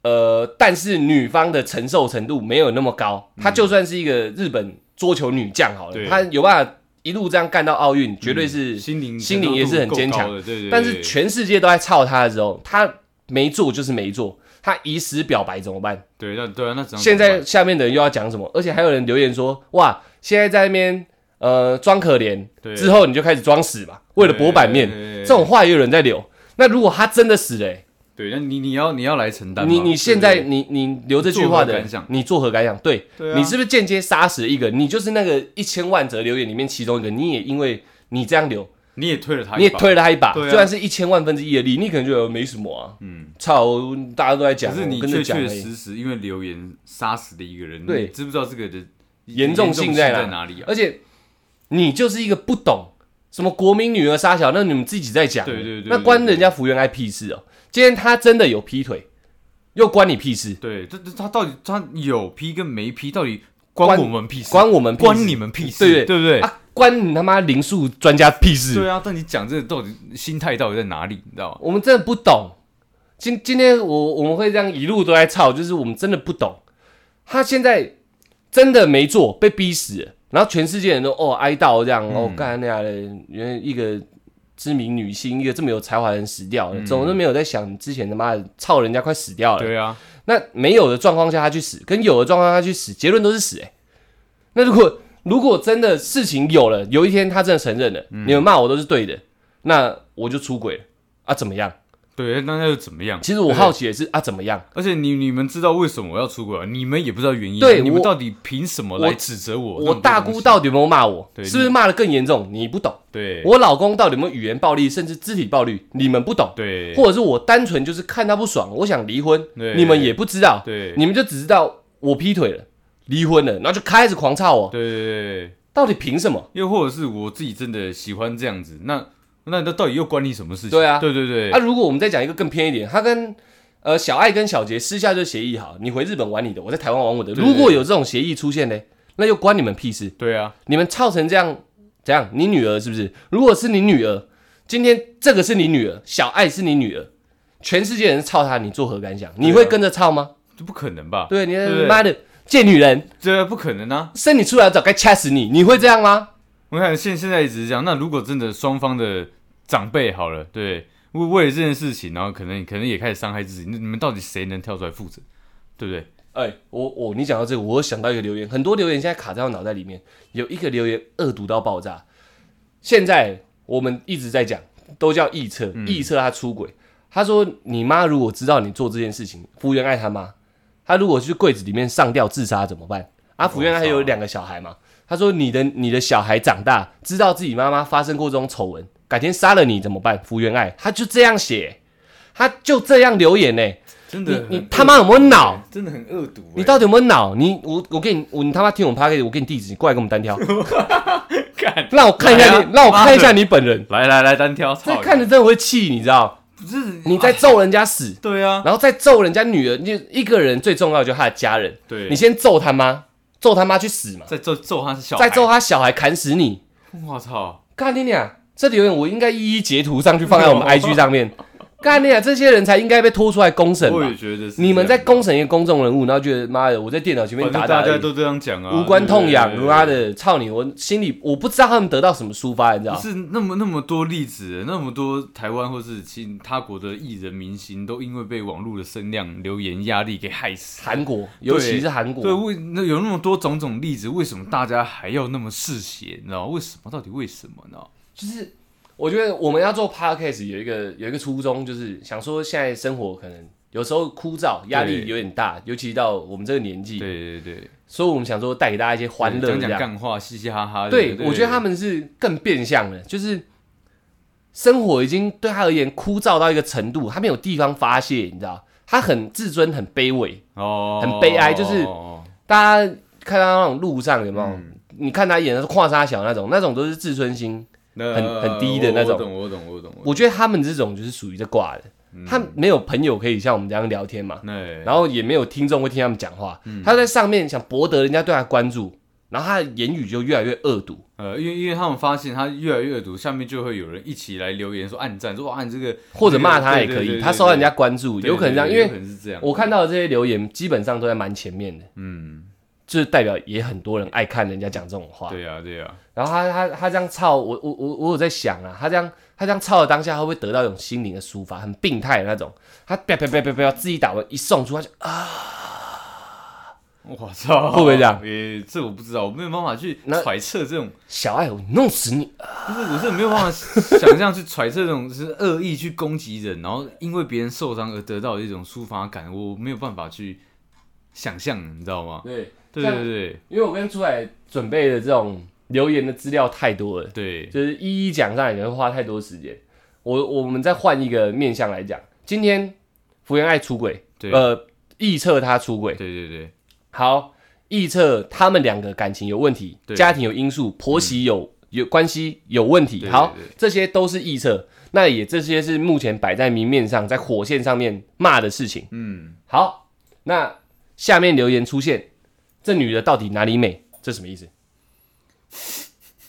Speaker 1: 呃，但是女方的承受程度没有那么高，她就算是一个日本桌球女将好了，她有办法一路这样干到奥运，绝对是。
Speaker 2: 心灵
Speaker 1: 心灵也是很坚强
Speaker 2: 对对对。
Speaker 1: 但是全世界都在操他的时候，他没做就是没做，他以死表白怎么办？
Speaker 2: 对，那对啊，那
Speaker 1: 现在下面的人又要讲什么？而且还有人留言说，哇，现在在那边呃装可怜，之后你就开始装死吧，为了博版面，这种话也有人在留。那如果他真的死了、欸
Speaker 2: 对，那你你要你要来承担。
Speaker 1: 你你现在你你留这句话的
Speaker 2: 感想
Speaker 1: 你作何感想？对你是不是间接杀死了一个？你就是那个一千万则留言里面其中一个，你也因为你这样留，
Speaker 2: 你也推了他一把，
Speaker 1: 你也推了他一把，
Speaker 2: 对啊
Speaker 1: 虽然是一千万分之一的力，你可能觉得没什么啊，
Speaker 2: 嗯，
Speaker 1: 操，大家都在讲，
Speaker 2: 可是你确确。实实因为留言杀死的一个人，
Speaker 1: 对
Speaker 2: 你知不知道这个的
Speaker 1: 严重性在哪
Speaker 2: 在哪里啊？
Speaker 1: 而且你就是一个不懂什么国民女儿杀小，那你们自己在讲，
Speaker 2: 对对对
Speaker 1: 那关人家福原爱屁事哦。今天他真的有劈腿，又关你屁事，
Speaker 2: 对，这这他到底他有劈跟没劈，到底关
Speaker 1: 关
Speaker 2: 我们屁事？
Speaker 1: 关我们屁事
Speaker 2: 关你们屁事？
Speaker 1: 对
Speaker 2: 对不对？
Speaker 1: 啊，关你他妈灵术专家屁事。
Speaker 2: 对啊，但你讲这个到底心态到底在哪里？你知道吗？
Speaker 1: 我们真的不懂。今今天我我们会这样一路都在吵，就是我们真的不懂。他现在真的没做，被逼死了，然后全世界人都哦哀悼这样，哦干那样的，原来一个知名女星，一个这么有才华的人死掉了，总是没有在想之前他妈的操人家快死掉了。
Speaker 2: 对啊，
Speaker 1: 那没有的状况下他去死，跟有的状况下他去死，结论都是死、欸。那如果如果真的事情有了，有一天他真的承认了，你们骂我都是对的，那我就出轨了啊？怎么样？
Speaker 2: 对，那那又怎么样？
Speaker 1: 其实我好奇的是啊，怎么样？
Speaker 2: 而且你你们知道为什么我要出轨啊？你们也不知道原因啊。
Speaker 1: 对
Speaker 2: 你们到底凭什么来指责我？
Speaker 1: 我大姑到底有没有骂我？
Speaker 2: 对
Speaker 1: 是不是骂的更严重？你不懂。
Speaker 2: 对
Speaker 1: 我老公到底有没有语言暴力，甚至肢体暴力？你们不懂。
Speaker 2: 对
Speaker 1: 或者是我单纯就是看他不爽，我想离婚，
Speaker 2: 对
Speaker 1: 你们也不知道，
Speaker 2: 对
Speaker 1: 你们就只知道我劈腿了，离婚了，然后就开始狂操我，
Speaker 2: 对，
Speaker 1: 到底凭什么？
Speaker 2: 又或者是我自己真的喜欢这样子，那那那到底又关你什么事情？
Speaker 1: 对啊
Speaker 2: 对对对
Speaker 1: 啊，如果我们再讲一个更偏一点，他跟呃小爱跟小杰私下就协议好，你回日本玩你的，我在台湾玩我的。
Speaker 2: 对
Speaker 1: 如果有这种协议出现呢，那又关你们屁事？
Speaker 2: 对啊，
Speaker 1: 你们操成这样，怎样？你女儿是不是？如果是你女儿，今天这个是你女儿，小爱是你女儿，全世界人操她，你作何感想？你会跟着操吗？
Speaker 2: 这不可能吧？
Speaker 1: 对，你妈的贱女人，
Speaker 2: 这不可能啊！
Speaker 1: 生你出来早该掐死你，你会这样吗？
Speaker 2: 我看现现在一直是这样，那如果真的双方的长辈好了，对，为为了这件事情，然后可能可能也开始伤害自己，那你们到底谁能跳出来负责？对不对？
Speaker 1: 哎、我我你讲到这个，我想到一个留言，很多留言现在卡在我脑袋里面，有一个留言恶毒到爆炸。现在我们一直在讲，都叫臆测，臆测他出轨。他说：“你妈如果知道你做这件事情，福原爱他妈，他如果去柜子里面上吊自杀怎么办？啊，福原爱还有两个小孩嘛。他说你的你的小孩长大，知道自己妈妈发生过这种丑闻，改天杀了你怎么办？福原爱他就这样写，他就这样留言呢、
Speaker 2: 真的
Speaker 1: 你你他妈有没有脑？
Speaker 2: 真的很恶毒欸。
Speaker 1: 你到底有没有脑？你我我给你我你他妈听我们 p d 我给你地址，你过来跟我们单挑，[LAUGHS]
Speaker 2: 干
Speaker 1: 让我看一下你，让我看一下你本人。
Speaker 2: 来来来单挑，操
Speaker 1: 这看着真的会气，你知道？
Speaker 2: 不是
Speaker 1: 你在咒人家死，
Speaker 2: 对啊，
Speaker 1: 然后再咒人家女儿，你就一个人最重要的就是他的家人。
Speaker 2: 对，
Speaker 1: 你先揍他妈，揍他妈去死嘛，
Speaker 2: 再揍揍他是小孩，
Speaker 1: 再揍他小孩砍死你。
Speaker 2: 我操，
Speaker 1: 干你俩！这留言我应该一一截图上去放在我们 IG 上面。干你啊！这些人才应该被拖出来公审吧
Speaker 2: 我也？觉得是
Speaker 1: 你们在公审一个公众人物，然后觉得妈的，我在电脑前面打
Speaker 2: 大家都这样讲啊，
Speaker 1: 无关痛痒，
Speaker 2: 对对对
Speaker 1: 妈的，操你！我心里我不知道他们得到什么抒发，你知道
Speaker 2: 不？是那么那么多例子，那么多台湾或是其他国的艺人明星都因为被网络的声量、留言压力给害死。
Speaker 1: 韩国，尤其是韩
Speaker 2: 对，
Speaker 1: 国，
Speaker 2: 为那有那么多种种例子，为什么大家还要那么嗜血？你知道为什么？到底为什么呢？
Speaker 1: 就是我觉得我们要做 podcast 有一个有一个初衷，就是想说现在生活可能有时候枯燥，压力有点大，尤其到我们这个年纪，
Speaker 2: 对对对，
Speaker 1: 所以我们想说带给大家一些欢乐，
Speaker 2: 讲。干话，嘻嘻哈哈的。
Speaker 1: 对，我觉得他们是更变相的，就是生活已经对他而言枯燥到一个程度，他没有地方发泄，你知道，他很自尊，很卑微。
Speaker 2: 哦，
Speaker 1: 很悲哀就是
Speaker 2: 哦
Speaker 1: 大家看到那种路上有没有？
Speaker 2: 嗯
Speaker 1: 你看他演的是跨沙小那种，那种都是自尊心。
Speaker 2: 那
Speaker 1: 很很低的那种
Speaker 2: 我懂，我懂，我懂。
Speaker 1: 我觉得他们这种就是属于在挂的，他没有朋友可以像我们这样聊天嘛，
Speaker 2: 对，
Speaker 1: 然后也没有听众会听他们讲话。他在上面想博得人家对他关注，然后他的言语就越来越恶毒。
Speaker 2: 呃，因为因为他们发现他越来越恶毒，下面就会有人一起来留言说暗赞，说哇你这个
Speaker 1: 或者骂他也可以，他受到人家关注，有可能这样，因为
Speaker 2: 可能是这样。
Speaker 1: 我看到的这些留言基本上都在蛮前面的，
Speaker 2: 嗯，
Speaker 1: 就是代表也很多人爱看人家讲这种话。
Speaker 2: 对呀对呀，
Speaker 1: 然后他他他这样操我我我我有在想啊，他这样他这样操的当下会不会得到一种心灵的抒发，很病态的那种？他啪啪啪啪啪自己打完一送出，他就啊
Speaker 2: 我操，
Speaker 1: 会不会这样？
Speaker 2: 诶，这我不知道，我没有办法去揣测这种，
Speaker 1: 小爱我弄死你！
Speaker 2: 不是我是没有办法想象去揣测这种是恶意去攻击人，然后因为别人受伤而得到的一种抒发感，我没有办法去想象，你知道吗？
Speaker 1: 对，
Speaker 2: 对
Speaker 1: 像
Speaker 2: 对对。
Speaker 1: 因为我跟出海准备的这种留言的资料太多了，
Speaker 2: 对，
Speaker 1: 就是一一讲上来可能会花太多时间。我我们再换一个面向来讲，今天福原爱出轨，
Speaker 2: 对。
Speaker 1: 呃，臆测他出轨，
Speaker 2: 对对对。
Speaker 1: 好，臆测他们两个感情有问题，家庭有因素，婆媳有、有关系有问题。好
Speaker 2: 对，
Speaker 1: 这些都是臆测，那也这些是目前摆在明面上，在火线上面骂的事情。
Speaker 2: 嗯，
Speaker 1: 好，那下面留言出现，这女的到底哪里美？这什么意思？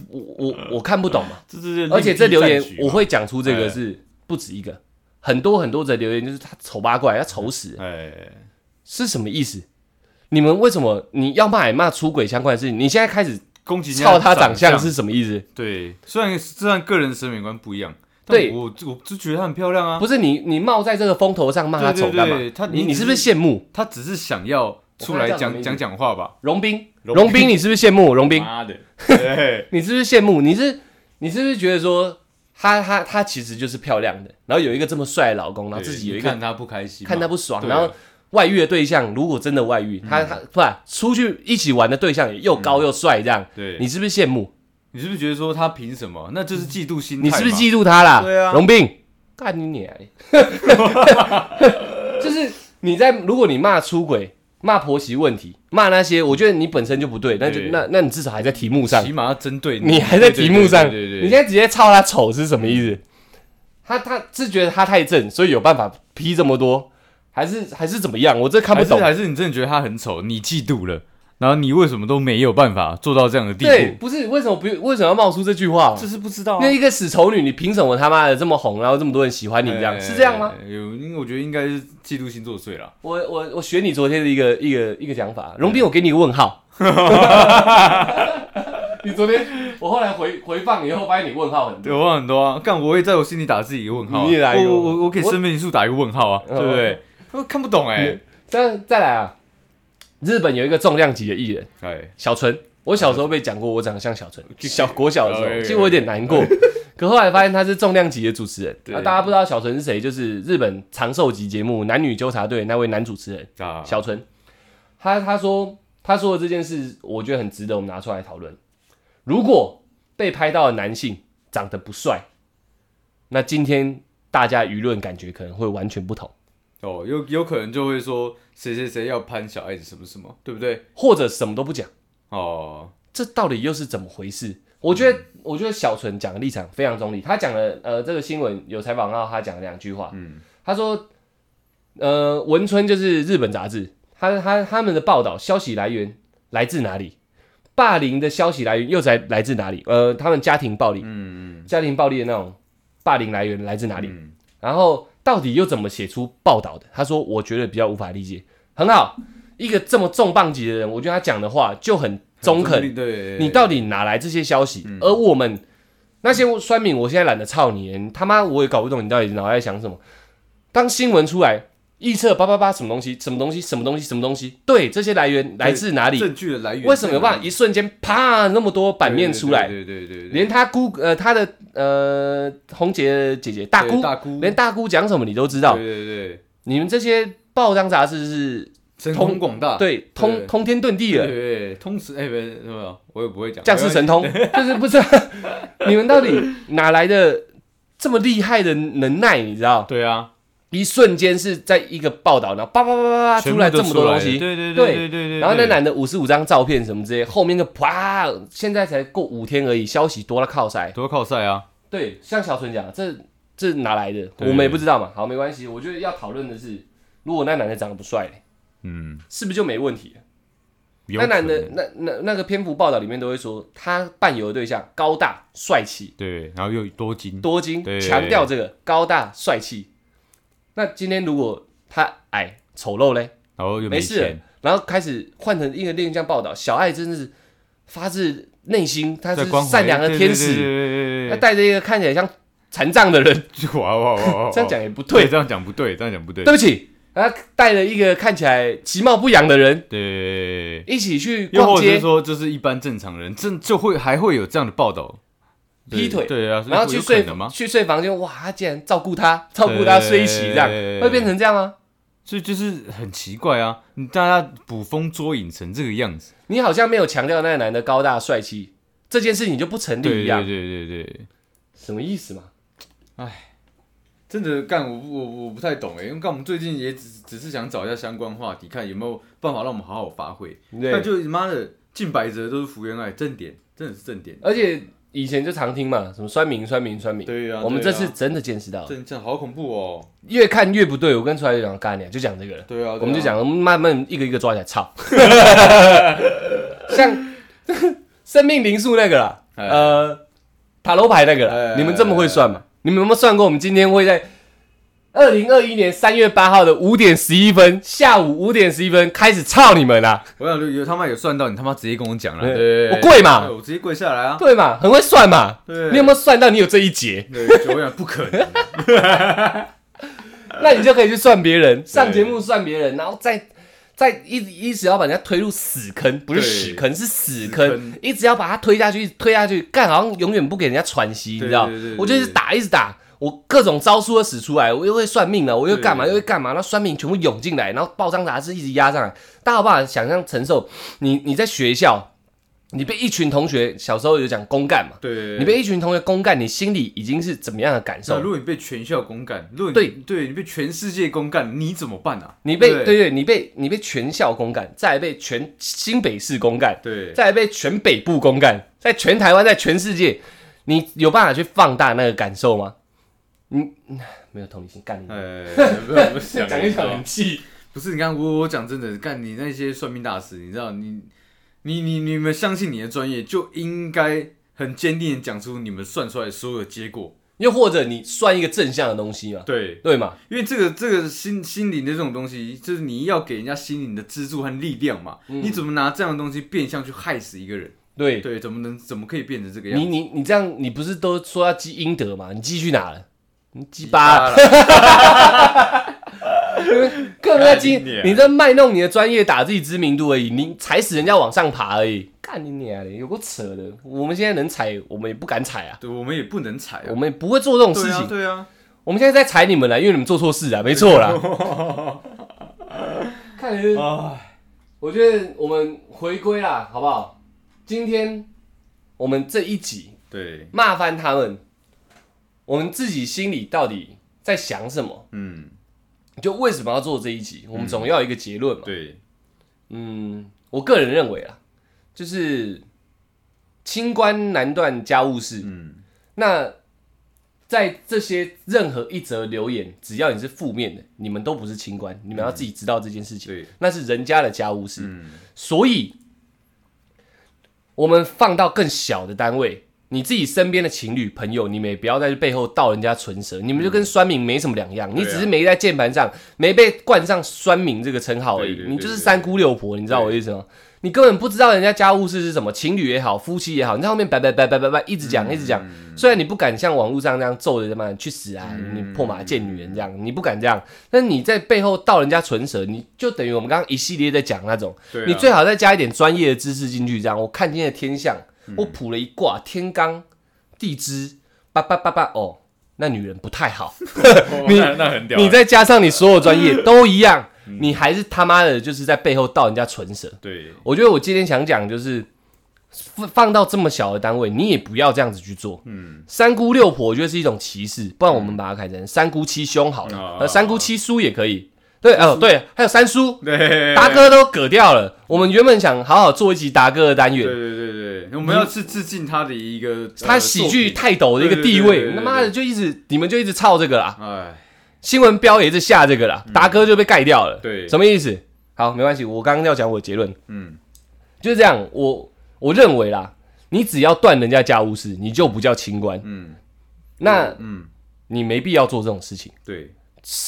Speaker 1: 我我我看不懂嘛，
Speaker 2: 这是
Speaker 1: 而且这留言我会讲出这个
Speaker 2: 哎
Speaker 1: 是不止一个，很多很多的留言就是他丑八怪，他丑死了，
Speaker 2: 哎，
Speaker 1: 是什么意思？你们为什么你要骂也骂出轨相关的事情？你现在开始
Speaker 2: 攻击人家
Speaker 1: 操他长相
Speaker 2: 相
Speaker 1: 是什么意思？
Speaker 2: 对，虽然虽然个人审美观不一样，但
Speaker 1: 对
Speaker 2: 我我就觉得她很漂亮啊。
Speaker 1: 不是你你冒在这个风头上骂他
Speaker 2: 对对
Speaker 1: 丑干嘛你你是不是羡慕
Speaker 2: 她只是想要出来讲讲讲话吧？
Speaker 1: 荣斌？
Speaker 2: 荣
Speaker 1: 荣斌，你是不是羡慕荣斌？
Speaker 2: 妈的，对 [LAUGHS]
Speaker 1: 你是不是羡慕？你是你是不是觉得说他他他其实就是漂亮的，然后有一个这么帅的老公，然后自己有一个
Speaker 2: 看她不开心，
Speaker 1: 看他不爽，然后外遇的对象如果真的外遇，他他不然出去一起玩的对象又高又帅，这样
Speaker 2: 对，
Speaker 1: 你是不是羡慕？
Speaker 2: 你是不是觉得说他凭什么？那就是嫉妒心态。
Speaker 1: 你是不是嫉妒他啦？
Speaker 2: 对啊
Speaker 1: 荣斌，干你！[LAUGHS] 就是你在，如果你骂出轨、骂婆媳问题、骂那些，我觉得你本身就不对，那就那那你至少还在题目上。
Speaker 2: 起，码要针对
Speaker 1: 你。还在题目上，你现在直接操他丑是什么意思？他他是觉得他太正，所以有办法批这么多，还是还是怎么样？我这看不懂。
Speaker 2: 还是你真的觉得他很丑，你嫉妒了，然后你为什么都没有办法做到这样的地
Speaker 1: 对，
Speaker 2: 步？
Speaker 1: 不是为什么不为什么要冒出这句话嘛？
Speaker 2: 这是不知道啊
Speaker 1: 那一个死丑女，你凭什么他妈的这么红，然后这么多人喜欢你？这样
Speaker 2: 哎
Speaker 1: 是这样吗？？
Speaker 2: 有，因为我觉得应该是嫉妒心作祟了。
Speaker 1: 我我我学你昨天的一个一个一个讲法，荣斌，我给你个问号。[LAUGHS] 你昨天我后来回回放以后，发现你问号很
Speaker 2: 对，
Speaker 1: 多。
Speaker 2: 我问很多啊，干我也在我心里打自己一个问号啊、
Speaker 1: 你也来一个
Speaker 2: 我我我我给生命因素打一个问号啊，
Speaker 1: 哦
Speaker 2: 对不对？我看不懂哎、
Speaker 1: 这样再来啊，日本有一个重量级的艺人
Speaker 2: 哎，
Speaker 1: 小纯，我小时候被讲过我长得像小纯，[LAUGHS] 小国小的时候，其实我有点难过。可后来发现他是重量级的主持人，
Speaker 2: 对
Speaker 1: 啊，大家不知道小纯是谁，就是日本长寿级节目《男女纠察队》那位男主持人。
Speaker 2: 啊，
Speaker 1: 小纯，他他说他说的这件事，我觉得很值得我们拿出来讨论。如果被拍到的男性长得不帅，那今天大家舆论感觉可能会完全不同。
Speaker 2: 哦，有有可能就会说谁谁谁要攀小爱子什么什么，对不对？
Speaker 1: 或者什么都不讲，
Speaker 2: 哦，
Speaker 1: 这到底又是怎么回事？我觉得，我觉得小纯讲的立场非常中立。他讲了，呃，这个新闻有采访到他讲了两句话。
Speaker 2: 嗯，
Speaker 1: 他说，呃，文春就是日本杂志，他他他们的报道消息来源来自哪里？霸凌的消息来源又在来自哪里？呃，他们家庭暴力，
Speaker 2: 嗯
Speaker 1: 家庭暴力的那种霸凌来源来自哪里？
Speaker 2: 嗯
Speaker 1: 然后到底又怎么写出报道的？他说，我觉得比较无法理解。很好，一个这么重磅级的人，我觉得他讲的话就很中肯。
Speaker 2: 立对，
Speaker 1: 你到底哪来这些消息？而我们那些酸民，我现在懒得操你，你他妈我也搞不懂你到底脑袋在想什么。当新闻出来，预测八八八什么东西，什么东西，什么东西，什么东西，对，这些来源来自哪里？
Speaker 2: 证据的来源
Speaker 1: 为什么有办法一瞬间啪那么多版面出来？
Speaker 2: 对对对
Speaker 1: 连他姑呃他的呃红姐的姐姐大姑，
Speaker 2: 大姑，
Speaker 1: 连大姑讲什么你都知道。
Speaker 2: 对对对，
Speaker 1: 你们这些报章杂志是
Speaker 2: 神通广大，
Speaker 1: 对通通天遁地
Speaker 2: 对
Speaker 1: 了。
Speaker 2: 对对，通识哎不是什么，我也不会讲
Speaker 1: 降世神通，就是不是、[LAUGHS] 你们到底哪来的这么厉害的能耐？你知道？
Speaker 2: 对啊，
Speaker 1: 一瞬间是在一个报道，然后叭叭叭叭出来这么多东西，
Speaker 2: 对对
Speaker 1: 对
Speaker 2: 对对对，
Speaker 1: 然后那男的五十五张照片什么之类，后面就啪，现在才过五天而已，消息多了靠塞。
Speaker 2: 多靠赛啊，
Speaker 1: 对，像小纯讲，这这哪来的？我们也不知道嘛。好，没关系，我觉得要讨论的是，如果那男的长得不帅、
Speaker 2: 嗯，
Speaker 1: 是不是就没问题那男的那那那个篇幅报道里面都会说，他伴游的对象高大帅气。
Speaker 2: 对，然后又多金，
Speaker 1: 多金
Speaker 2: 对
Speaker 1: 强调这个高大帅气。那今天如果他矮丑陋嘞，
Speaker 2: 然后又
Speaker 1: 没事。
Speaker 2: 钱，
Speaker 1: 然后开始换成一个另一项报道，小爱真的是发自内心，他是善良的天使，他带着一个看起来像残障的人，这样讲也不
Speaker 2: 对，
Speaker 1: 对，
Speaker 2: 这样讲不对，这样讲不对，
Speaker 1: 对不起，他带了一个看起来其貌不扬的人
Speaker 2: 对，
Speaker 1: 一起去逛街，
Speaker 2: 或者是说，就是一般正常人，正就会还会有这样的报道，对
Speaker 1: 劈腿
Speaker 2: 对啊，
Speaker 1: 然后去睡？去睡房间，哇，他竟然照顾他，照顾他睡一起，这样
Speaker 2: 对
Speaker 1: 会变成这样吗？
Speaker 2: 所以就是很奇怪啊，你大家捕风捉影成这个样子，
Speaker 1: 你好像没有强调那个男的高大帅气，这件事情就不成立一样
Speaker 2: 对，对对对，
Speaker 1: 什么意思嘛？
Speaker 2: 真的干我不我我不太懂哎，因为干我们最近也只只是想找一下相关话题，看有没有办法让我们好好发挥。那就妈的近百折都是福原爱正点，真的是正点。
Speaker 1: 而且以前就常听嘛，什么酸民、酸民、酸民。
Speaker 2: 对啊，
Speaker 1: 我们这次真的见识到了，
Speaker 2: 正这样好恐怖哦。
Speaker 1: 越看越不对。我跟出来就讲干你，就讲这个了。
Speaker 2: 对啊，
Speaker 1: 我们就讲，慢慢一个一个抓起来操。[LAUGHS] 像生命灵数那个啦，
Speaker 2: 哎
Speaker 1: 呃，塔罗牌那个你们这么会算吗？你们有没有算过？我们今天会在二零二一年三月八号的五点十一分，下午五点十一分开始操你们啦，
Speaker 2: 我想有他妈有算到，你他妈直接跟我讲了。
Speaker 1: 对
Speaker 2: 对，
Speaker 1: 我跪嘛
Speaker 2: 我直接跪下来啊。
Speaker 1: 对嘛？很会算嘛？
Speaker 2: 对，
Speaker 1: 你有没有算到你有这一节？
Speaker 2: 对，我想不可能。[LAUGHS]
Speaker 1: 那你就可以去算别人，上节目算别人，然后再再一一直要把人家推入死坑，不是
Speaker 2: 对
Speaker 1: 屎坑，是死
Speaker 2: 死
Speaker 1: 坑
Speaker 2: 坑，
Speaker 1: 一直要把他推下去，推下去，干好像永远不给人家喘息，你知道？我就一直打，一直打。我各种招数都使出来，我又会算命了，我又干嘛又会干嘛，然后酸民全部涌进来，然后报章杂志一直压上来，大家有办法想象承受？你你在学校，你被一群同学小时候有讲公干嘛？
Speaker 2: 对，
Speaker 1: 你被一群同学公干，你心里已经是怎么样的感受？
Speaker 2: 如果你被全校公干，如果你
Speaker 1: 对
Speaker 2: 对你被全世界公干，你怎么办啊？
Speaker 1: 你被
Speaker 2: 对
Speaker 1: 对对，你被你被全校公干，再来被全新北市公干，
Speaker 2: 对
Speaker 1: 再来被全北部公干，在全台湾，在全世界，你有办法去放大那个感受吗？你、嗯没有同理心，干你！
Speaker 2: 哎，不要不想 [LAUGHS]
Speaker 1: 讲一讲很气，
Speaker 2: 不是，你看我我讲真的，干你那些算命大师，你知道你你你你们相信你的专业，就应该很坚定的讲出你们算出来所有的结果。
Speaker 1: 又或者你算一个正向的东西嘛，
Speaker 2: 对，
Speaker 1: 对嘛？
Speaker 2: 因为这个这个心心灵的这种东西，就是你要给人家心灵的支柱和力量嘛。
Speaker 1: 嗯
Speaker 2: 你怎么拿这样的东西变相去害死一个人？
Speaker 1: 对，
Speaker 2: 对，怎么能怎么可以变成这个样子？
Speaker 1: 你你你这样，你不是都说要积阴德嘛？你积去哪了？你积八了，
Speaker 2: 了，
Speaker 1: 更在
Speaker 2: 你娘
Speaker 1: 你在卖弄你的专业，打自己知名度而已，你踩死人家往上爬而已。干你娘的，有够扯的！我们现在能踩，我们也不敢踩啊，
Speaker 2: 对，我们也不能踩啊。
Speaker 1: 我们也不会做这种事
Speaker 2: 对啊，
Speaker 1: 情。
Speaker 2: 对啊，
Speaker 1: 我们现在在踩你们了，因为你们做错事啊，没错啦。[LAUGHS] 看来是，
Speaker 2: 唉，
Speaker 1: 我觉得我们回归啦，好不好？今天我们这一集
Speaker 2: 对，
Speaker 1: 骂翻他们，我们自己心里到底在想什么？
Speaker 2: 嗯，
Speaker 1: 就为什么要做这一集？我们总要有一个结论嘛。
Speaker 2: 对，
Speaker 1: 嗯，我个人认为啊，就是清官难断家务事。
Speaker 2: 嗯，
Speaker 1: 那在这些任何一则留言，只要你是负面的，你们都不是清官，你们要自己知道这件事情。
Speaker 2: 对，
Speaker 1: 那是人家的家务事。
Speaker 2: 嗯，
Speaker 1: 所以，我们放到更小的单位，你自己身边的情侣朋友，你们也不要在背后道人家唇舌，你们就跟酸民没什么两样，你只是没在键盘上没被冠上酸民这个称号而已，你就是三姑六婆，你知道我意思吗？你根本不知道人家家务事是什么，情侣也好，夫妻也好，你在后面叭叭叭叭叭叭一直讲一直讲，虽然你不敢像网络上那样揍人嘛，去死啊，你破马贱女人这样，你不敢这样，但你在背后道人家唇舌，你就等于我们刚刚一系列在讲那种。你最好再加一点专业的知识进去，这样我看今天的天象，
Speaker 2: 嗯
Speaker 1: 我卜了一卦天罡地支，叭叭叭叭，哦，那女人不太好。[LAUGHS] [LAUGHS] 你
Speaker 2: 哦那那很屌，
Speaker 1: 你再加上你所有专业都一样，
Speaker 2: 嗯
Speaker 1: 你还是他妈的就是在背后盗人家唇舌。
Speaker 2: 对，
Speaker 1: 我觉得我今天想讲就是。放放到这么小的单位，你也不要这样子去做。
Speaker 2: 嗯，
Speaker 1: 三姑六婆，我觉得是一种歧视，不然我们把它改成三姑七兄好了，
Speaker 2: 哦
Speaker 1: 呃，三姑七叔也可以。对，哦，对，还有三叔，
Speaker 2: 对，
Speaker 1: 达哥都割掉了。我们原本想好好做一集达哥的单元，
Speaker 2: 对对对，我们要致致敬他的一个
Speaker 1: 他喜剧
Speaker 2: 太，
Speaker 1: 泰斗的一个地位，
Speaker 2: 对对对对对。
Speaker 1: 他妈的就一直你们就一直操这个啦，
Speaker 2: 哎，
Speaker 1: 新闻标也是下这个啦，达哥就被盖掉了。
Speaker 2: 对，
Speaker 1: 什么意思？好，没关系，我刚刚要讲我的结论，
Speaker 2: 嗯，
Speaker 1: 就是这样。我我认为啦，你只要断人家家务事，你就不叫清官。
Speaker 2: 嗯，
Speaker 1: 那
Speaker 2: 嗯，
Speaker 1: 你没必要做这种事情。
Speaker 2: 对，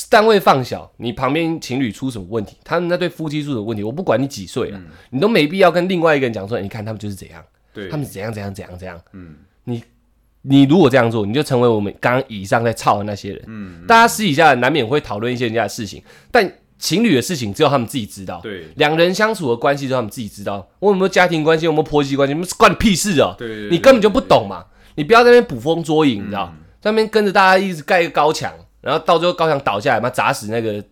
Speaker 1: 单位放小，你旁边情侣出什么问题，他们那对夫妻出什么问题，我不管你几岁了，你都没必要跟另外一个人讲说，你看他们就是怎样，
Speaker 2: 对，
Speaker 1: 他们怎样怎样怎样怎样。
Speaker 2: 嗯，
Speaker 1: 你你如果这样做，你就成为我们刚刚以上在操的那些人。
Speaker 2: 嗯，
Speaker 1: 大家私底下难免会讨论一些人家的事情，但情侣的事情只有他们自己知道。
Speaker 2: 对，
Speaker 1: 两人相处的关系只有他们自己知道。我有没有家庭关系，有没有婆媳关系，关你屁事哦！
Speaker 2: 对对，对
Speaker 1: 你根本就不懂嘛！你不要在那边捕风捉影，你知道，在那边跟着大家一直盖一个高墙，然后到最后高墙倒下来，嘛砸死那个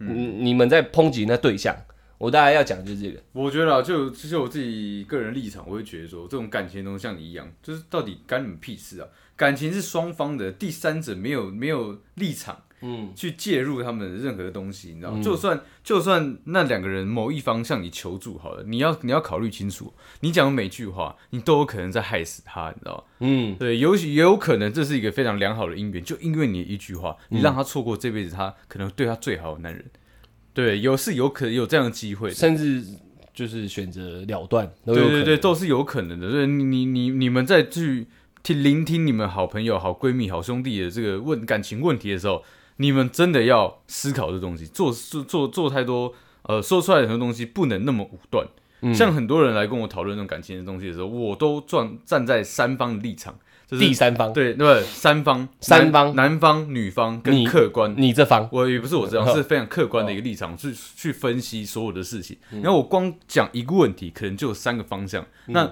Speaker 1: 嗯你们在抨击那对象。我大概要讲就是这个，
Speaker 2: 我觉得啊，就就我自己个人立场，我会觉得说，这种感情的东西像你一样，就是到底干你们屁事啊？感情是双方的，第三者没有没有立场
Speaker 1: 嗯，
Speaker 2: 去介入他们任何的东西，你知道吗？
Speaker 1: 嗯
Speaker 2: 就算就算那两个人某一方向你求助好了，你要你要考虑清楚，你讲的每句话，你都有可能在害死他，你知道吗？
Speaker 1: 嗯，
Speaker 2: 对，有也有可能这是一个非常良好的姻缘，就因为你一句话，你让他错过这辈子他可能对他最好的男人。对，有是有可能有这样的机会的，
Speaker 1: 甚至就是选择了断。
Speaker 2: 对对对，都是有可能的。对，你你你你们在去听聆听你们好朋友、好闺蜜、好兄弟的这个问感情问题的时候，你们真的要思考这东西，做做做做太多呃说出来的很多东西不能那么武断。
Speaker 1: 嗯
Speaker 2: 像很多人来跟我讨论这种感情的东西的时候，我都站站在三方的立场，就是
Speaker 1: 第三方，
Speaker 2: 对对三方
Speaker 1: 三方
Speaker 2: 男男方、女方跟客观。
Speaker 1: 你这方，
Speaker 2: 我也不是我这样，
Speaker 1: 哦
Speaker 2: 是非常客观的一个立场去去分析所有的事情。然后我光讲一个问题，可能就有三个方向。那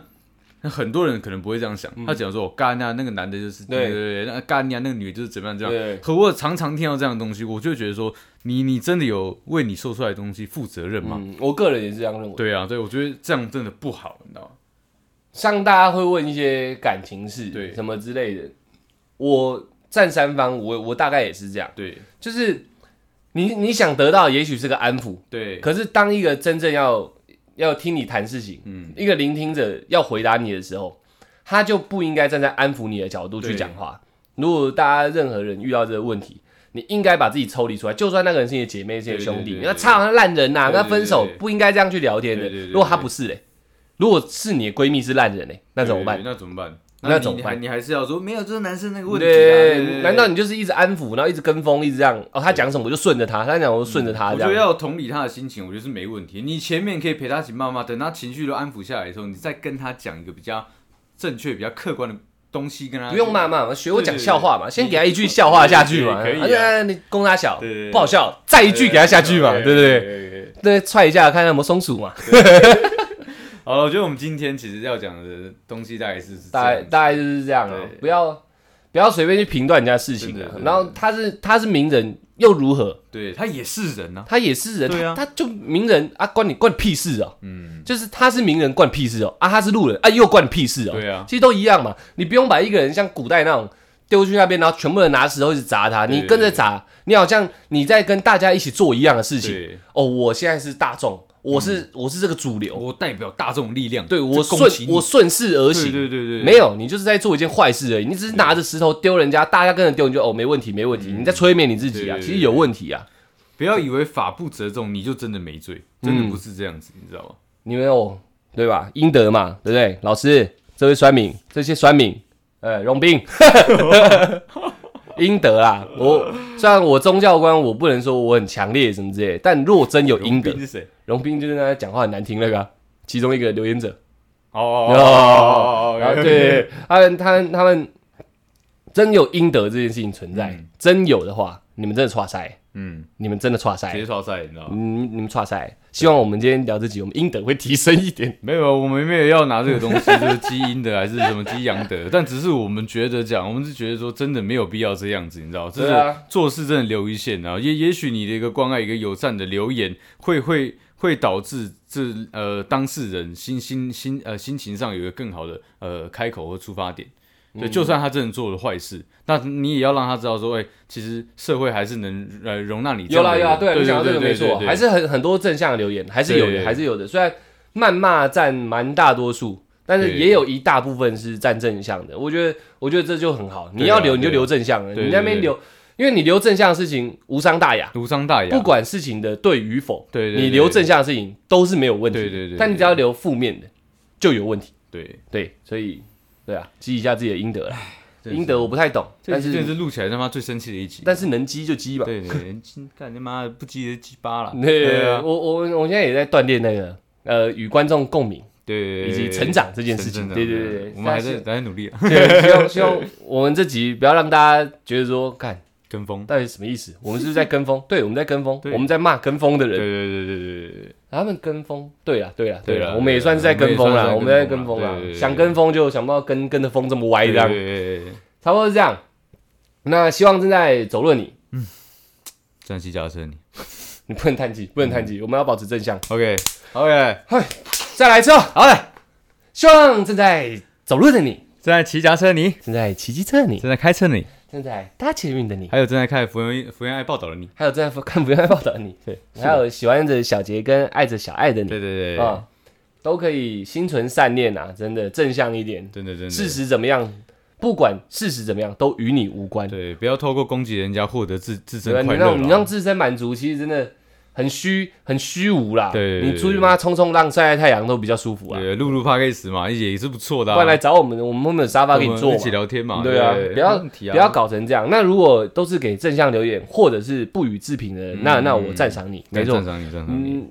Speaker 2: 那很多人可能不会这样想，他讲说我干啊，那个男的就是
Speaker 1: 对
Speaker 2: 对对对，那干啊，那个女的就是怎么样这样。
Speaker 1: 对，
Speaker 2: 可我常常听到这样的东西，我就觉得说，你你真的有为你说出来的东西负责任吗？
Speaker 1: 嗯，我个人也是这样认为。
Speaker 2: 对啊，对，我觉得这样真的不好，你知道吗？
Speaker 1: 像大家会问一些感情事，
Speaker 2: 对
Speaker 1: 什么之类的，我站三方，我我大概也是这样，
Speaker 2: 对
Speaker 1: 就是你你想得到，也许是个安抚，
Speaker 2: 对，
Speaker 1: 可是当一个真正要要听你谈事情，
Speaker 2: 嗯，
Speaker 1: 一个聆听者要回答你的时候，他就不应该站在安抚你的角度去
Speaker 2: 对
Speaker 1: 讲话。如果大家任何人遇到这个问题，你应该把自己抽离出来，就算那个人是你的姐妹、是你的兄弟，那操那烂人呐、
Speaker 2: 对对
Speaker 1: 那分手不应该这样去聊天的如果他不是嘞，如果是你的闺蜜是烂人嘞，那怎么办？？
Speaker 2: 那怎么办？你
Speaker 1: 那怎么办
Speaker 2: 你还是要说没有，就是男生那个问题啊。
Speaker 1: 对，难道你就是一直安抚，然后一直跟风，一直这样？哦，他讲什么我就顺着他，他讲我就顺着他
Speaker 2: 我觉得。要同理他的心情，我觉得是没问题。你前面可以陪他一起骂骂，等他情绪都安抚下来的时候，你再跟他讲一个比较正确、比较客观的东西，跟他
Speaker 1: 不用骂骂嘛，学我讲笑话嘛，先给他一句笑话下去嘛。
Speaker 2: 可以
Speaker 1: 你攻他小不好笑，再一句给他下去嘛，对不对？
Speaker 2: 对？
Speaker 1: 对，踹一下看看有没有松鼠嘛。
Speaker 2: 好了，我觉得我们今天其实要讲的东西大概是
Speaker 1: 大概大概就是这样啊，不要不要随便去评断人家事情
Speaker 2: 的
Speaker 1: 然后他是他是名人又如何？
Speaker 2: 对他也是人啊、
Speaker 1: 他也是人，
Speaker 2: 对啊
Speaker 1: 他他就名人啊，关你关你屁事哦。
Speaker 2: 嗯，
Speaker 1: 就是他是名人，关你屁事哦。啊，他是路人啊，又关你屁事哦。
Speaker 2: 对啊
Speaker 1: 其实都一样嘛。你不用把一个人像古代那种丢去那边，然后全部人拿石头一直砸他，你跟着砸，你好像你在跟大家一起做一样的事情。哦，我现在是大众，我是、我是这个主流，
Speaker 2: 我代表大众力量，
Speaker 1: 对我顺我顺势而行。
Speaker 2: 对对对对，
Speaker 1: 没有，你就是在做一件坏事而已。你只是拿着石头丢人家，大家跟着丢，你就哦没问题，没问题。你在催眠你自己啊，其实有问题啊。
Speaker 2: 不要以为法不责众，你就真的没罪，真的不是这样子，你知道吗？
Speaker 1: 你们有对吧？应得嘛，对不对？老师，这位酸民，这些酸民，呃，荣斌，[LAUGHS] 应得啦。我虽然我宗教观，我不能说我很强烈什么之类，但若真有应得
Speaker 2: 荣，斌是谁？
Speaker 1: 荣斌就是那讲话很难听那个啊、其中一个留言者。
Speaker 2: 哦哦
Speaker 1: 哦
Speaker 2: 哦
Speaker 1: 对，他们他们他们真有应得这件事情存在，
Speaker 2: 嗯
Speaker 1: 真有的话，你们真的差赛，
Speaker 2: 嗯，
Speaker 1: 你们真的差
Speaker 2: 直
Speaker 1: 赛，
Speaker 2: 接差赛，你知道吗？
Speaker 1: 嗯，你们差赛。希望我们今天聊这集，我们应得会提升一点。[LAUGHS]
Speaker 2: 没有，我们没有要拿这个东西，[LAUGHS] 就是基因的还是什么基阳德，但只是我们觉得讲，我们是觉得说真的没有必要这样子，你知道，就是做事真的留一线啊。也也许你的一个关爱、一个友善的留言，会会会导致这呃当事人心心心呃心情上有一个更好的呃开口和出发点。
Speaker 1: 嗯
Speaker 2: 对，就算他真的做了坏事，那你也要让他知道说，哎、其实社会还是能呃容纳你
Speaker 1: 有啦有啦。对讲到这个没错，还
Speaker 2: 是
Speaker 1: 是很很多正向的留言，还是有的，还是有的。虽然谩骂占蛮大多数，但是也有一大部分是占正向的。我觉得，我觉得这就很好。你要留你就留正向的，你那边留，因为你留正向的事情无伤大雅，
Speaker 2: 无伤大雅，
Speaker 1: 不管事情的对与否，
Speaker 2: 对对对
Speaker 1: 你留正向的事情都是没有问题的。
Speaker 2: 对对对对
Speaker 1: 但你只要留负面的，就有问题。
Speaker 2: 对，
Speaker 1: 对，所以对啊，积一下自己的阴德啦。
Speaker 2: 真的
Speaker 1: 阴德我不太懂，但
Speaker 2: 这真的
Speaker 1: 是
Speaker 2: 是录起来他妈最生气的一集。
Speaker 1: 但是能积就积吧。
Speaker 2: 对对对，干他妈的不积就鸡巴了。
Speaker 1: 对，
Speaker 2: 啊，
Speaker 1: 我我我现在也在锻炼那个呃与观众共鸣。
Speaker 2: 对
Speaker 1: 以及成长这件事情对对对对
Speaker 2: 我们还
Speaker 1: 是
Speaker 2: 还在努力啊，
Speaker 1: 对，希望 [LAUGHS] 希望我们这集不要让大家觉得说，看
Speaker 2: 跟风。
Speaker 1: 到底什么意思？我们是不是在跟风？对，我们在跟风，
Speaker 2: 对
Speaker 1: 我们在骂跟风的人。
Speaker 2: 对对对对对对，
Speaker 1: 他们跟风，对啦，对啦，
Speaker 2: 对啦
Speaker 1: 啦，我们也算是在跟风啦，我们在跟风啦。想跟风就想不到跟跟着风这么歪这样，差不多是这样。那希望正在走路的你，
Speaker 2: 站骑脚踏车你。[LAUGHS]
Speaker 1: 你不能叹气，不能叹气，我们要保持正向。
Speaker 2: OK OK，
Speaker 1: 再来一次哦，好嘞。希望正在走路的你，
Speaker 2: 正在骑脚踏车你，
Speaker 1: 正在骑机车的你，
Speaker 2: 正在开车你，
Speaker 1: 正在搭捷运的你，
Speaker 2: 还有正在看福原福原爱报道的你。
Speaker 1: 还有正在看福原爱报道的你，对，还有喜欢着小杰跟爱着小爱的你，
Speaker 2: 对对对，
Speaker 1: 啊，都可以心存善念啊，真的正向一点。
Speaker 2: 真的真的。
Speaker 1: 事实怎么样，不管事实怎么样，都与你无关。
Speaker 2: 对，不要透过攻击人家获得自自？身快乐。
Speaker 1: 你让你让自身满足，其实真的很虚，很虚无啦。
Speaker 2: 对
Speaker 1: 你出去嘛冲冲浪、晒晒太阳都比较舒服啊。
Speaker 2: 对露露 o d c 嘛，也是不错的啊。
Speaker 1: 不然来找我们，我们后面有沙发给你坐
Speaker 2: 一起。聊天嘛。
Speaker 1: 对啊，不要不要搞成这样。那如果都是给正向留言，或者是不予置评的人，那那我赞赏你，没错
Speaker 2: 赞。赏你，赞赏你。
Speaker 1: 嗯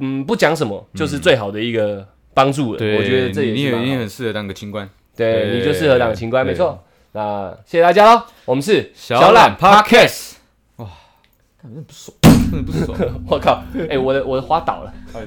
Speaker 1: 嗯，不讲什么就是最好的一个帮助了。
Speaker 2: 对，
Speaker 1: 我觉得这也
Speaker 2: 你你也你也
Speaker 1: 是蛮好
Speaker 2: 很适合当个清官。
Speaker 1: 对，你就适合当清官，
Speaker 2: 对
Speaker 1: 没错。那谢谢大家喽，我们是
Speaker 2: 小懒
Speaker 1: Podcast。
Speaker 2: 哇，感觉不爽，真的不爽。[LAUGHS]
Speaker 1: 我靠，哎，我的我的花倒了。
Speaker 2: 哎